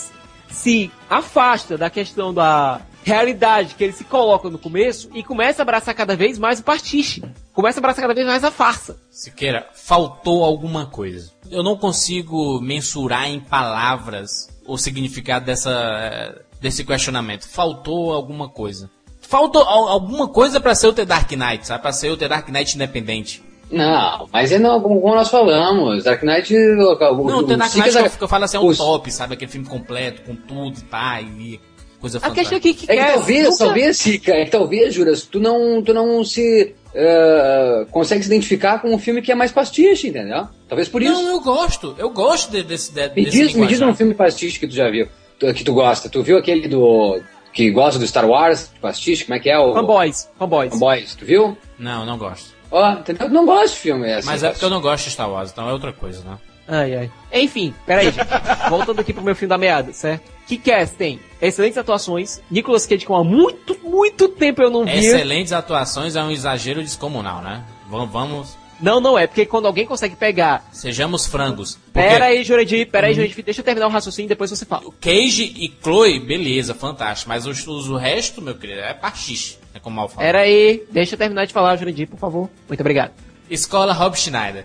se afasta da questão da realidade que ele se coloca no começo e começa a abraçar cada vez mais o pastiche. Começa a abraçar cada vez mais a farsa. Siqueira, faltou alguma coisa. Eu não consigo mensurar em palavras o significado dessa, desse questionamento. Faltou alguma coisa. Faltou al- alguma coisa pra ser o The Dark Knight, sabe? Pra ser o The Dark Knight independente. Não, mas é não, como, nós falamos, Dark Knight... O, Não, o The Dark Knight que eu, que eu falo assim é um os- top, sabe? Aquele filme completo, com tudo e pá, e coisa A fantástica. questão aqui que É que quer- talvez, nunca- talvez, Sica, é que talvez, Juras, tu não, tu não se eh, consegue se identificar com um filme que é mais pastiche, entendeu? Talvez por isso. Não, eu gosto. Eu gosto de- desse, de, Me desse diz, me diz um filme pastiche que tu já viu, que tu gosta. Tu viu aquele do... que gosta do Star Wars, pastiche, como é que é o... Fanboys, fanboys. Fanboys, tu viu? Não, não gosto. Ó, entendeu? Não gosto de filme assim. Mas é porque eu não gosto de Star Wars, então é outra coisa, né? Ai, ai. Enfim, peraí, gente. Voltando aqui pro meu filme da meada, certo? Kick-Ass tem excelentes atuações. Nicolas Cage, com há muito, muito tempo eu não vi. Excelentes atuações é um exagero descomunal, né? Vamos, vamos. Não, não é, porque quando alguém consegue pegar. Sejamos frangos. Pera aí, Jurandir, pera aí, Jurandir, deixa eu terminar o raciocínio e depois você fala. Cage e Chloe, beleza, fantástico. Mas os, os- o resto, meu querido, é pachiche. É como mal fala. Pera aí, deixa eu terminar de falar, Jurandir, por favor. Muito obrigado. Escola Rob Schneider.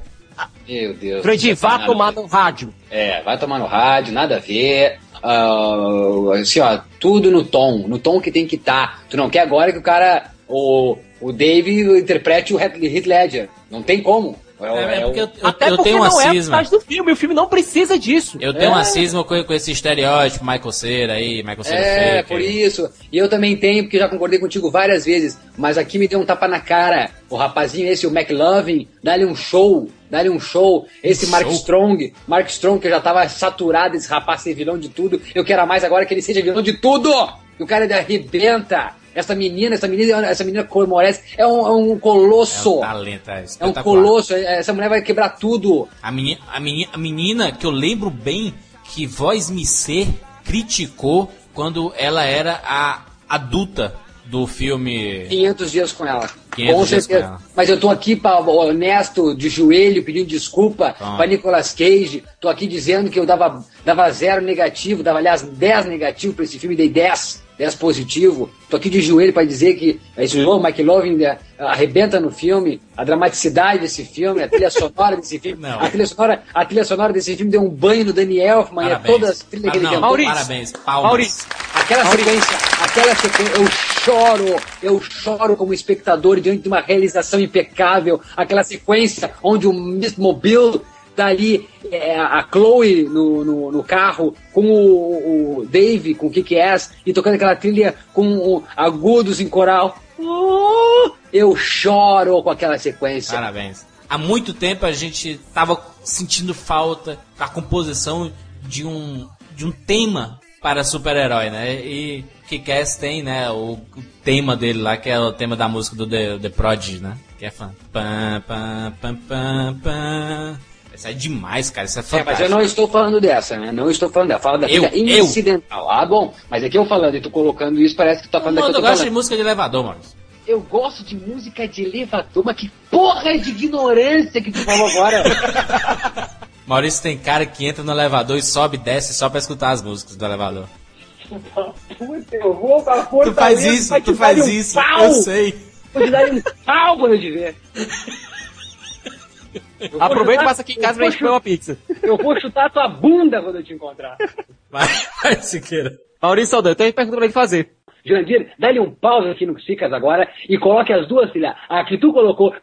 Meu Deus. Jurandir, vá Nada tomar no rádio. É, vai tomar no rádio, nada a ver. Ah, assim, ó, tudo no tom, no tom que tem que estar. Tu não quer agora que o cara, o, o Dave interprete o Heath Ledger. Não tem como. É, É, é é porque eu, eu- Até eu porque tenho uma é a cisma. parte do filme, o filme não precisa disso. Eu tenho É. uma cisma com, com esse estereótipo Michael Cera aí, Michael Cera É, fake. por aí. isso. E eu também tenho, porque já concordei contigo várias vezes. Mas aqui me deu um tapa na cara. O rapazinho esse, o McLovin, dá-lhe um show. Dá-lhe um show. Esse Mark Show? Strong. Mark Strong, que eu já tava saturado desse rapaz ser vilão de tudo. Eu quero mais agora que ele seja vilão de tudo. O cara ele arrebenta. Essa menina, essa menina, essa menina Moretz é um, é um colosso. É um talento, é É um colosso. é- Essa mulher vai quebrar tudo. A menina, a, menina, a menina que eu lembro bem que Voz Me Ser criticou quando ela era a adulta do filme 500 dias com ela. 500 com dias certeza. com ela. Mas eu tô aqui pra, honesto, de joelho, pedindo desculpa Ah. pra Nicolas Cage. Tô aqui dizendo que eu dava, dava zero negativo, dava aliás 10 negativo pra esse filme, dei 10. 10 positivo. Tô aqui de joelho pra dizer que esse novo McLovin né, arrebenta no filme, a dramaticidade desse filme, a trilha sonora desse filme. Não. A trilha sonora, a trilha sonora desse filme deu um banho no é Parabéns. todas as trilhas que ele Ah, não. Maurício, parabéns, palmas. Maurício, Aquela sequência, aquela sequência, eu choro, eu choro como espectador diante de uma realização impecável. Aquela sequência onde o Miss Mobile tá ali, é, a Chloe no, no, no carro, com o, o Dave, com o Kick-Ass, e tocando aquela trilha com o- agudos em coral. Oh, eu choro com aquela sequência. Parabéns. Há muito tempo a gente tava sentindo falta da composição de um, de um tema para super-herói, né? E Kick-Ass tem, né, o, o tema dele lá, que é o tema da música do The, The Prodigy, né? Que é fã. Pam, pam, pam, pam, pam. Isso é demais, cara. Isso é É, mas fantástico. eu não estou falando dessa, né? Não estou falando dela. Falo da Eu- eu. incidental. Ah, bom. Mas aqui eu falando e tu colocando isso, parece que tu tá falando que Mano, eu gosto de música de elevador, mano. Eu gosto de música de elevador, mas que porra de ignorância que tu falou agora. Maurício tem cara que entra no elevador e sobe e desce só pra escutar as músicas do elevador. Puta, eu vou pra Fortaleza, Tu faz isso, tu faz um isso, pau. eu sei. Vou te dar um pau quando eu te ver. Eu Aproveita e passa aqui em casa pra gente comer uma pizza. Eu vou chutar tua bunda quando eu te encontrar. Vai, vai, Siqueira. Maurício Saldanha, tem uma pergunta pra ele fazer. Jurandir, dá-lhe um pause aqui no Cicas agora e coloque as duas trilhas. A que tu colocou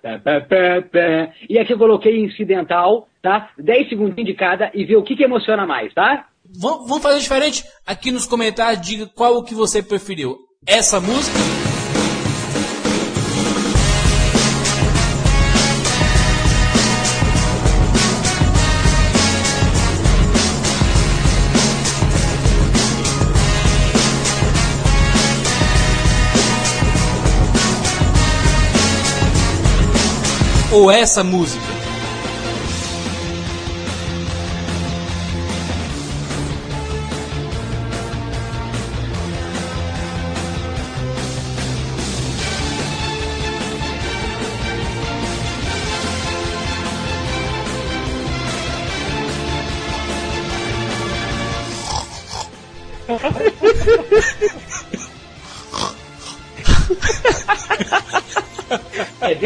e a que eu coloquei incidental, tá? 10 segundinhos de cada e ver o que, que emociona mais, tá? Vamos fazer diferente? Aqui nos comentários, diga qual o que você preferiu. Essa música ou essa música?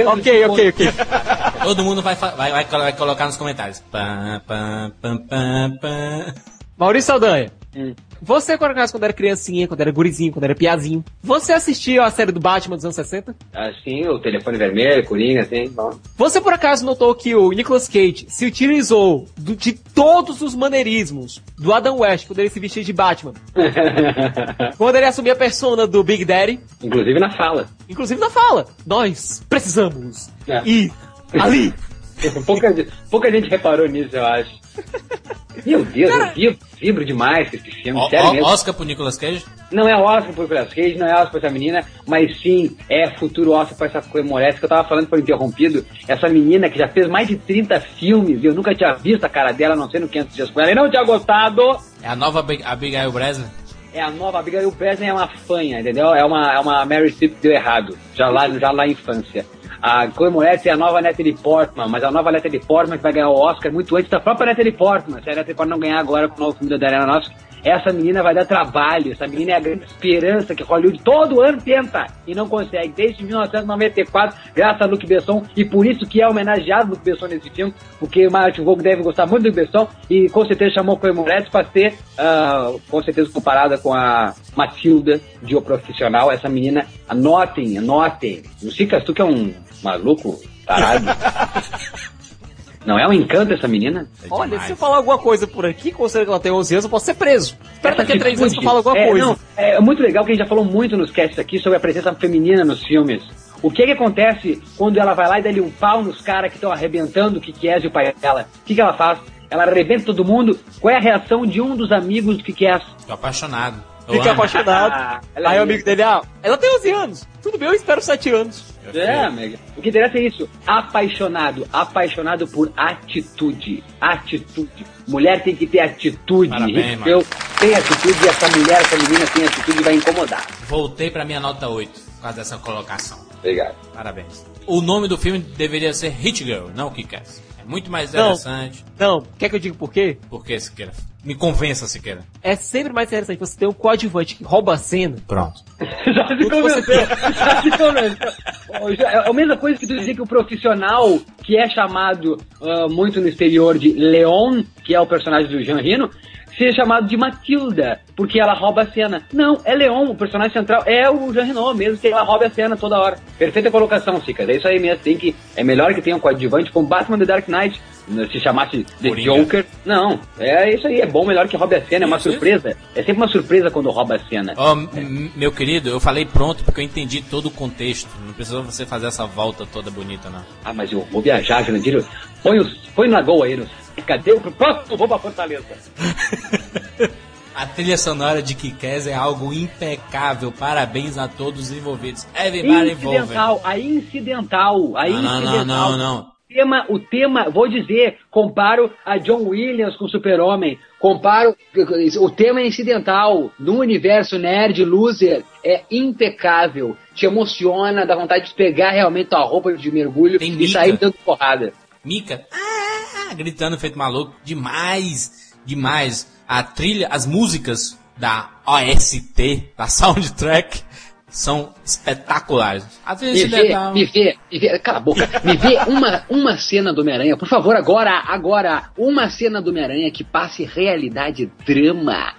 Ok, ok, ok. Todo mundo vai, vai, vai, colo- vai colocar nos comentários. Pam, pam, pam, pam, pam. Maurício Saldanha. Você, por acaso, quando era criancinha, quando era gurizinho, quando era piazinho, você assistia a série do Batman dos anos 60? Assim, o telefone vermelho, Coringa, assim, bom. Você, por acaso, notou que o Nicolas Cage se utilizou do- de todos os maneirismos do Adam West quando ele se vestia de Batman? quando ele assumia a persona do Big Daddy, Inclusive na fala. inclusive na fala. Nós precisamos É. ir ali. pouca, pouca gente reparou nisso, eu acho. Meu Deus, eu vi, vibro demais com esse filme, O- sério o- mesmo. Oscar pro Nicolas Cage? Não é Oscar por Nicolas Cage, não é Oscar pra essa menina, mas sim é futuro Oscar pra essa Chloe Moretz, que eu tava falando, foi interrompido. Essa menina que já fez mais de 30 filmes, e eu nunca tinha visto a cara dela, não sei no 500 dias com ela, e não tinha gostado. É a nova Abig- Abigail Breslin? É a nova Abigail Breslin é uma fanha, entendeu? É uma, é uma Mary Streep que deu errado, já lá, já lá na infância. A Chloe é a nova Natalie Portman, mas a nova Natalie Portman que vai ganhar o Oscar muito antes da própria Natalie Portman. Se a Natalie Portman não ganhar agora com o novo filme da Diana Ross, essa menina vai dar trabalho. Essa menina é a grande esperança que Hollywood todo ano tenta e não consegue. Desde 1994, graças a Luc Besson, e por isso que é homenageado Luc Besson nesse filme, porque Martin Vogue deve gostar muito do Luc Besson e com certeza chamou Chloe Moretz para ser, ah, com certeza, comparada com a Matilda de O Profissional. Essa menina, anotem, anotem. Não fica tu que é um maluco tarado. Não é um encanto essa menina? Olha, se eu falar alguma coisa por aqui, considerando que ela tem 11 anos, eu posso ser preso. Espera daqui a 3 anos que eu falo alguma é, coisa. não, é muito legal que a gente já falou muito nos casts aqui sobre a presença feminina nos filmes. O que que acontece quando ela vai lá e dá-lhe um pau nos caras que estão arrebentando o Kikés e o pai dela? O que que ela faz? Ela arrebenta todo mundo. Qual é a reação de um dos amigos do Kikés? Tô apaixonado. Fica amo. apaixonado. Ela Aí é o amigo dele, ah, ela tem 11 anos. Tudo bem, eu espero 7 anos. É, Mega. O que interessa é isso. Apaixonado. Apaixonado por atitude. Atitude. Mulher tem que ter atitude. Parabéns, eu tenho atitude e essa mulher, essa menina tem atitude e vai incomodar. Voltei pra minha nota 8 por causa dessa colocação. Obrigado. Parabéns. O nome do filme deveria ser Hit Girl, não Kick-Ass. É muito mais Não. interessante. Não, quer que eu diga por quê? Por que, Siqueira? Me convença, Siqueira. É sempre mais interessante você ter um coadjuvante que rouba a cena. Pronto. Já se convenceu. Já se convenceu. É a mesma coisa que tu dizer que o profissional, que é chamado ah, muito no exterior de Leon, que é o personagem do Jean Reno, seja chamado de Matilda, porque ela rouba a cena. Não, é Leon, o personagem central é o Jean Reno, mesmo que ela roube a cena toda hora. Perfeita colocação, Cicas. É isso aí mesmo. Tem que, é melhor que tenha um coadjuvante com Batman The Dark Knight. Se chamasse The Coringa. Joker. Não, é isso aí. É bom, melhor que roube a cena. É uma Isso, isso. surpresa. É sempre uma surpresa quando rouba a cena. Ó, m- meu querido, eu falei pronto porque eu entendi todo o contexto. Não precisa você fazer essa volta toda bonita, não. Ah, mas eu vou viajar, Jurandir. Põe, os, põe na gol aí. Cadê o próximo? Vou pra Fortaleza. A trilha sonora de Kick-Ass é algo impecável. Parabéns a todos os envolvidos. Everybody involved. Incidental, a incidental, a Não, não, incidental. não, não, não. O tema, o tema, vou dizer, comparo a John Williams com Super-Homem, comparo, o tema é incidental, no universo nerd, loser, é impecável, te emociona, dá vontade de pegar realmente tua roupa de mergulho Tem e mica. sair dando porrada. Mika, ah, gritando feito maluco. Demais, demais. A trilha, as músicas da OST, da soundtrack, são espetaculares. A trilha Me vê, incidental. me vê, me vê, cala a boca, me vê uma, uma cena do Homem-Aranha, por favor, agora, agora, uma cena do Homem-Aranha que passe realidade drama.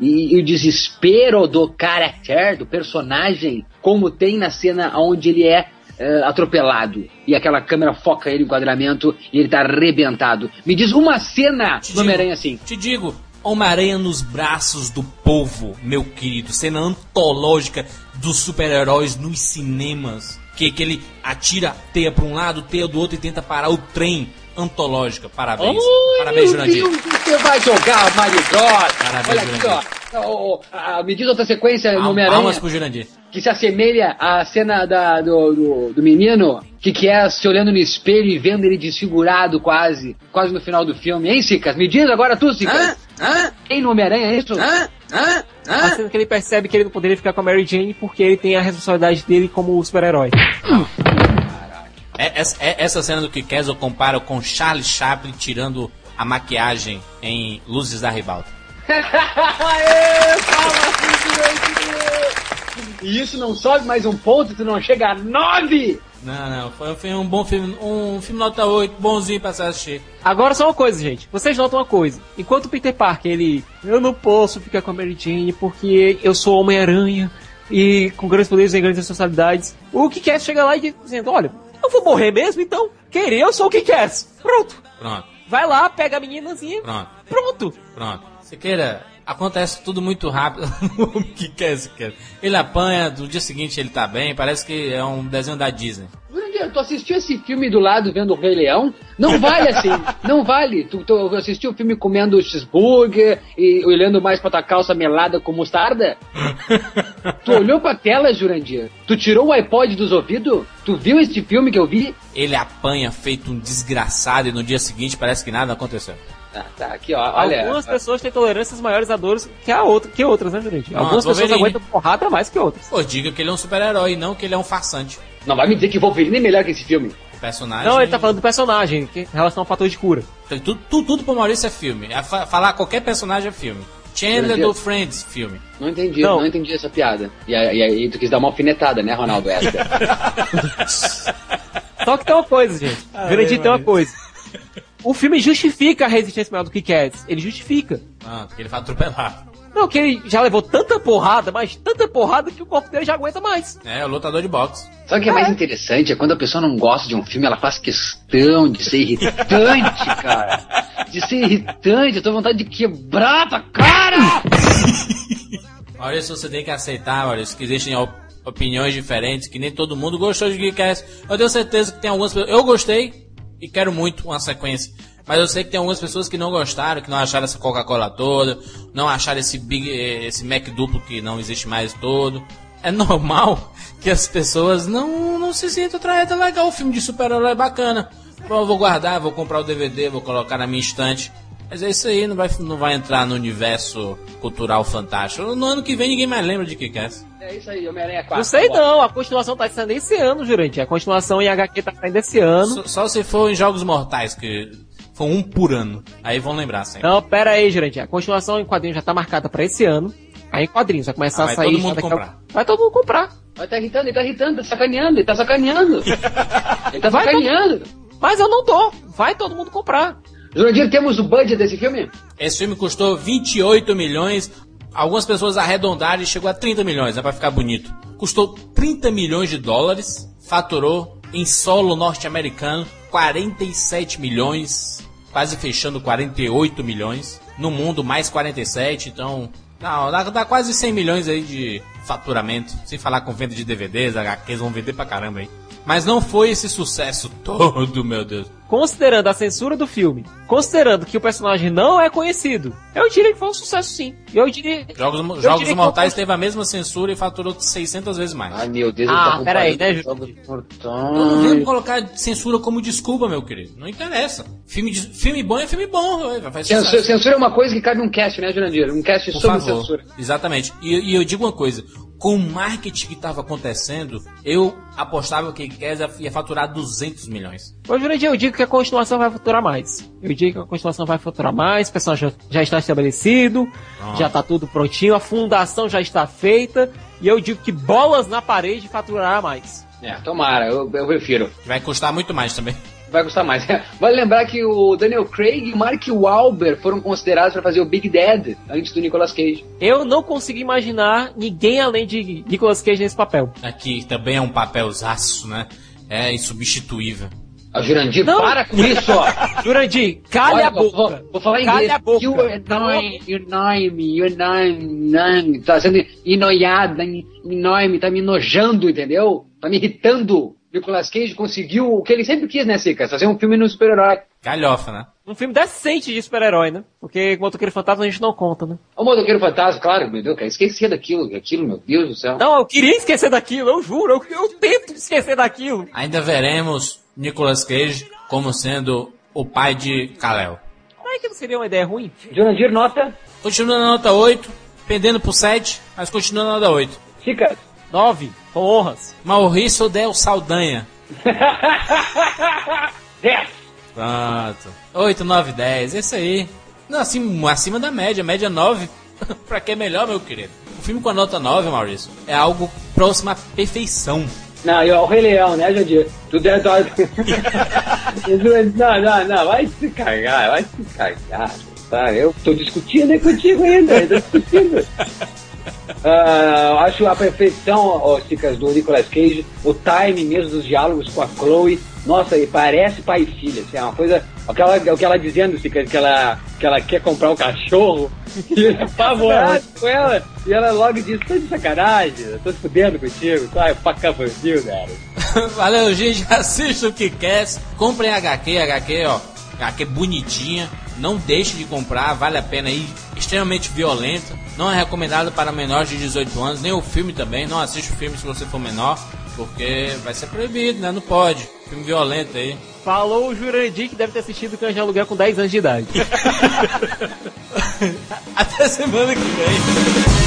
E, e o desespero do character, do personagem, como tem na cena onde ele é eh, atropelado. E aquela câmera foca ele no enquadramento e ele tá arrebentado. Me diz uma cena do Homem-Aranha assim. Te digo, Homem-Aranha nos braços do povo, meu querido. Cena antológica dos super-heróis nos cinemas. Que, que ele atira teia pra um lado, teia do outro e tenta parar o trem. Antológica. Parabéns. Ai, Parabéns, Jurandir. Deus, Você vai jogar Mario Bros. Parabéns, Olha aqui, ó. Me diz outra sequência no Palmas Homem-Aranha. pro Jurandir. que se assemelha à cena da, do, do, do menino que quer se olhando no espelho e vendo ele desfigurado quase, quase no final do filme. Hein, Cicas? Me diz agora tu, Cicas. Tem no Homem-Aranha é isso? A cena que ele percebe que ele não poderia ficar com a Mary Jane porque ele tem a responsabilidade dele como super-herói. É- essa, é- essa cena do Kick-Ass eu comparo com Charlie Chaplin tirando a maquiagem em Luzes da Ribalta. Aê, fala, E isso não sobe mais um ponto, tu não chega a nove! Não, não, foi, foi um bom filme, um filme nota 8, bonzinho pra se assistir. Agora só uma coisa, gente. Vocês notam uma coisa. Enquanto o Peter Parker, ele... Eu não posso ficar com a Mary Jane porque eu sou Homem-Aranha e com grandes poderes e grandes responsabilidades. O que quer chega lá e diz- dizendo, olha, eu vou morrer mesmo, então. Querer, eu sou o que quer. Pronto. Pronto, Vai lá, pega a meninazinha. pronto, Pronto. pronto. Siqueira, acontece tudo muito rápido. o que quer, Siqueira? Ele apanha, do dia seguinte ele tá bem, parece que é um desenho da Disney. Tu assistiu esse filme do lado vendo o Rei Leão? Não vale assim, não vale. Tu, tu assistiu o filme comendo cheeseburger e olhando mais pra tua calça melada com mostarda? tu olhou pra tela, Jurandir? Tu tirou o iPod dos ouvidos? Tu viu este filme que eu vi? Ele apanha feito um desgraçado e no dia seguinte parece que nada aconteceu. Ah, tá, aqui ó, olha. Algumas pessoas têm tolerâncias maiores a dores que, a outra, que outras, né, gente? Algumas pessoas Wolverine. aguentam porrada mais que outras. Pô, diga que ele é um super-herói, não que ele é um farsante. Não vai me dizer que Wolverine é melhor que esse filme. O personagem. Não, ele tá falando do personagem, que em relação ao fator de cura. Tudo, tudo, tudo pro Maurício é filme. É fa- falar qualquer personagem é filme. Chandler Jurandir. do Friends, filme. Não entendi, não, Não. entendi essa piada. E aí, e aí tu quis dar uma alfinetada, né, Ronaldo? Só que tem uma coisa, gente. Ah, Jurandir é, tem uma coisa. O filme justifica a resistência maior do que Cats. Ele justifica. Ah, porque ele vai atropelar. Não, que ele já levou tanta porrada, mas tanta porrada que o corpo dele já aguenta mais. É, o lutador de boxe. Sabe o que é mais interessante? É quando a pessoa não gosta de um filme, ela faz questão de ser irritante, cara. De ser irritante, eu tô com vontade de quebrar tua cara! Maurício, você tem que aceitar, Maurício, que existem op- opiniões diferentes, que nem todo mundo gostou de Geekcast. Eu tenho certeza que tem algumas pessoas. Eu gostei e quero muito uma sequência. Mas eu sei que tem algumas pessoas que não gostaram, que não acharam essa Coca-Cola toda, não acharam esse Big, eh, esse Mac duplo que não existe mais todo. É normal que as pessoas não, não se sintam atraídas. É legal, o filme de super-herói é bacana. Bom, eu vou guardar, vou comprar o DVD, vou colocar na minha estante. Mas é isso aí, não vai, não vai entrar no universo cultural fantástico. No ano que vem ninguém mais lembra de que é. É isso aí, Homem-Aranha 4. Não sei não, a continuação tá saindo esse ano, Jurandir. A continuação em HQ tá saindo esse ano. Só, só se for em Jogos Mortais, que foi um por ano. Aí vão lembrar sempre. Não, pera aí, Jurandir. A continuação em quadrinhos já tá marcada pra esse ano. Aí em quadrinhos vai começar Ah, a vai sair. todo mundo daqui a- comprar. Vai todo mundo comprar. Vai tá irritando, ele tá irritando, tá sacaneando, ele tá sacaneando. Ele tá Vai sacaneando. Mas eu não tô. Vai todo mundo comprar. Jurandir, temos o budget desse filme? Esse filme custou 28 milhões. Algumas pessoas arredondaram e chegou a 30 milhões, né, pra ficar bonito. Custou 30 milhões de dólares, faturou em solo norte-americano 47 milhões, quase fechando 48 milhões. No mundo, mais 47, então. Não, dá, dá quase 100 milhões aí de faturamento. Sem falar com venda de DVDs, HQs vão vender pra caramba aí. Mas não foi esse sucesso todo, meu Deus. Considerando a censura do filme, considerando que o personagem não é conhecido, eu diria que foi um sucesso sim. Eu diria. Jogos, eu Jogos diria Mortais foi- teve a mesma censura e faturou 600 vezes mais. Ai, meu Deus, Ah, tá pera aí, comparando né, Jogos Eu não venho Mortais. colocar censura como desculpa, meu querido. Não interessa. Filme, de- filme bom é filme bom. Censura, censura é uma coisa que cabe um cast, né, Jurandir? Um cast Por sobre favor. censura. Exatamente. E, e eu digo uma coisa. Com o marketing que estava acontecendo, eu apostava que Kesa ia faturar 200 milhões. Ô, Jurandir, eu digo que a continuação vai faturar mais. Eu digo que a continuação vai faturar mais, o personagem já, já está estabelecido, Ah. já está tudo prontinho, a fundação já está feita, e eu digo que bolas na parede faturará mais. É, tomara, eu, eu prefiro. Vai custar muito mais também. Vai custar mais. Vale lembrar que o Daniel Craig e o Mark Wahlberg foram considerados para fazer o Big Dad antes do Nicolas Cage. Eu não consigo imaginar ninguém além de Nicolas Cage nesse papel. Aqui também é um papelzaço, né? É insubstituível. A Jurandir, Não. para com isso, ó. Jurandir, calha Olha, a boca. Vou, vou falar em Calha inglês. a boca. You annoy, you annoy me, you annoy me. Tá sendo enoiada, annoy me, tá me enojando, entendeu? Tá me irritando. Nicolas Cage conseguiu o que ele sempre quis, né, Sica? Fazer um filme no super-herói. Galhofa, né? Um filme decente de super-herói, né? Porque com Motoqueiro Fantasma a gente não conta, né? O Motoqueiro Fantasma, claro, meu Deus, cara, esqueci daquilo, aquilo, meu Deus do céu. Não, eu queria esquecer daquilo, eu juro, eu, eu tento esquecer daquilo. Ainda veremos Nicolas Cage como sendo o pai de Kal-El. Mas que não seria uma ideia ruim? Jurandir, nota? Continua na nota 8, pendendo pro 7, mas continua na nota 8. Sica. 9, com honras. Maurício Del Saldanha. 10. Pronto. 8, 9, 10. Esse aí. Não, assim, acima da média. Média 9. pra que melhor, meu querido? O filme com a nota 9, Maurício, é algo próximo à perfeição. Não, e ó, o Rei Leão, né, Jandir? Tudo é só... não, não, não, vai se cagar, vai se cagar. Tá? Eu tô discutindo aí contigo ainda, eu tô discutindo. Ah, acho a perfeição, ó, Cicas, do Nicolas Cage, o time mesmo dos diálogos com a Chloe. Nossa, e parece pai e filha, assim, é uma coisa. Aquela, o que ela dizendo, Cicas, que ela, que ela quer comprar um cachorro, e ele é apavorado com ela, e ela logo diz: tô de sacanagem, tô se fudendo contigo, sai, faca bandido, cara. Valeu, gente. Assista o que quer. Comprem HQ, HQ, ó. HQ bonitinha. Não deixe de comprar, vale a pena aí. Extremamente violento. Não é recomendado para menores de 18 anos, nem o filme também. Não assiste o filme se você for menor, porque vai ser proibido, né? Não pode. Filme violento aí. Falou o Jurandir que deve ter assistido Cães de Aluguel com 10 anos de idade. Até semana que vem.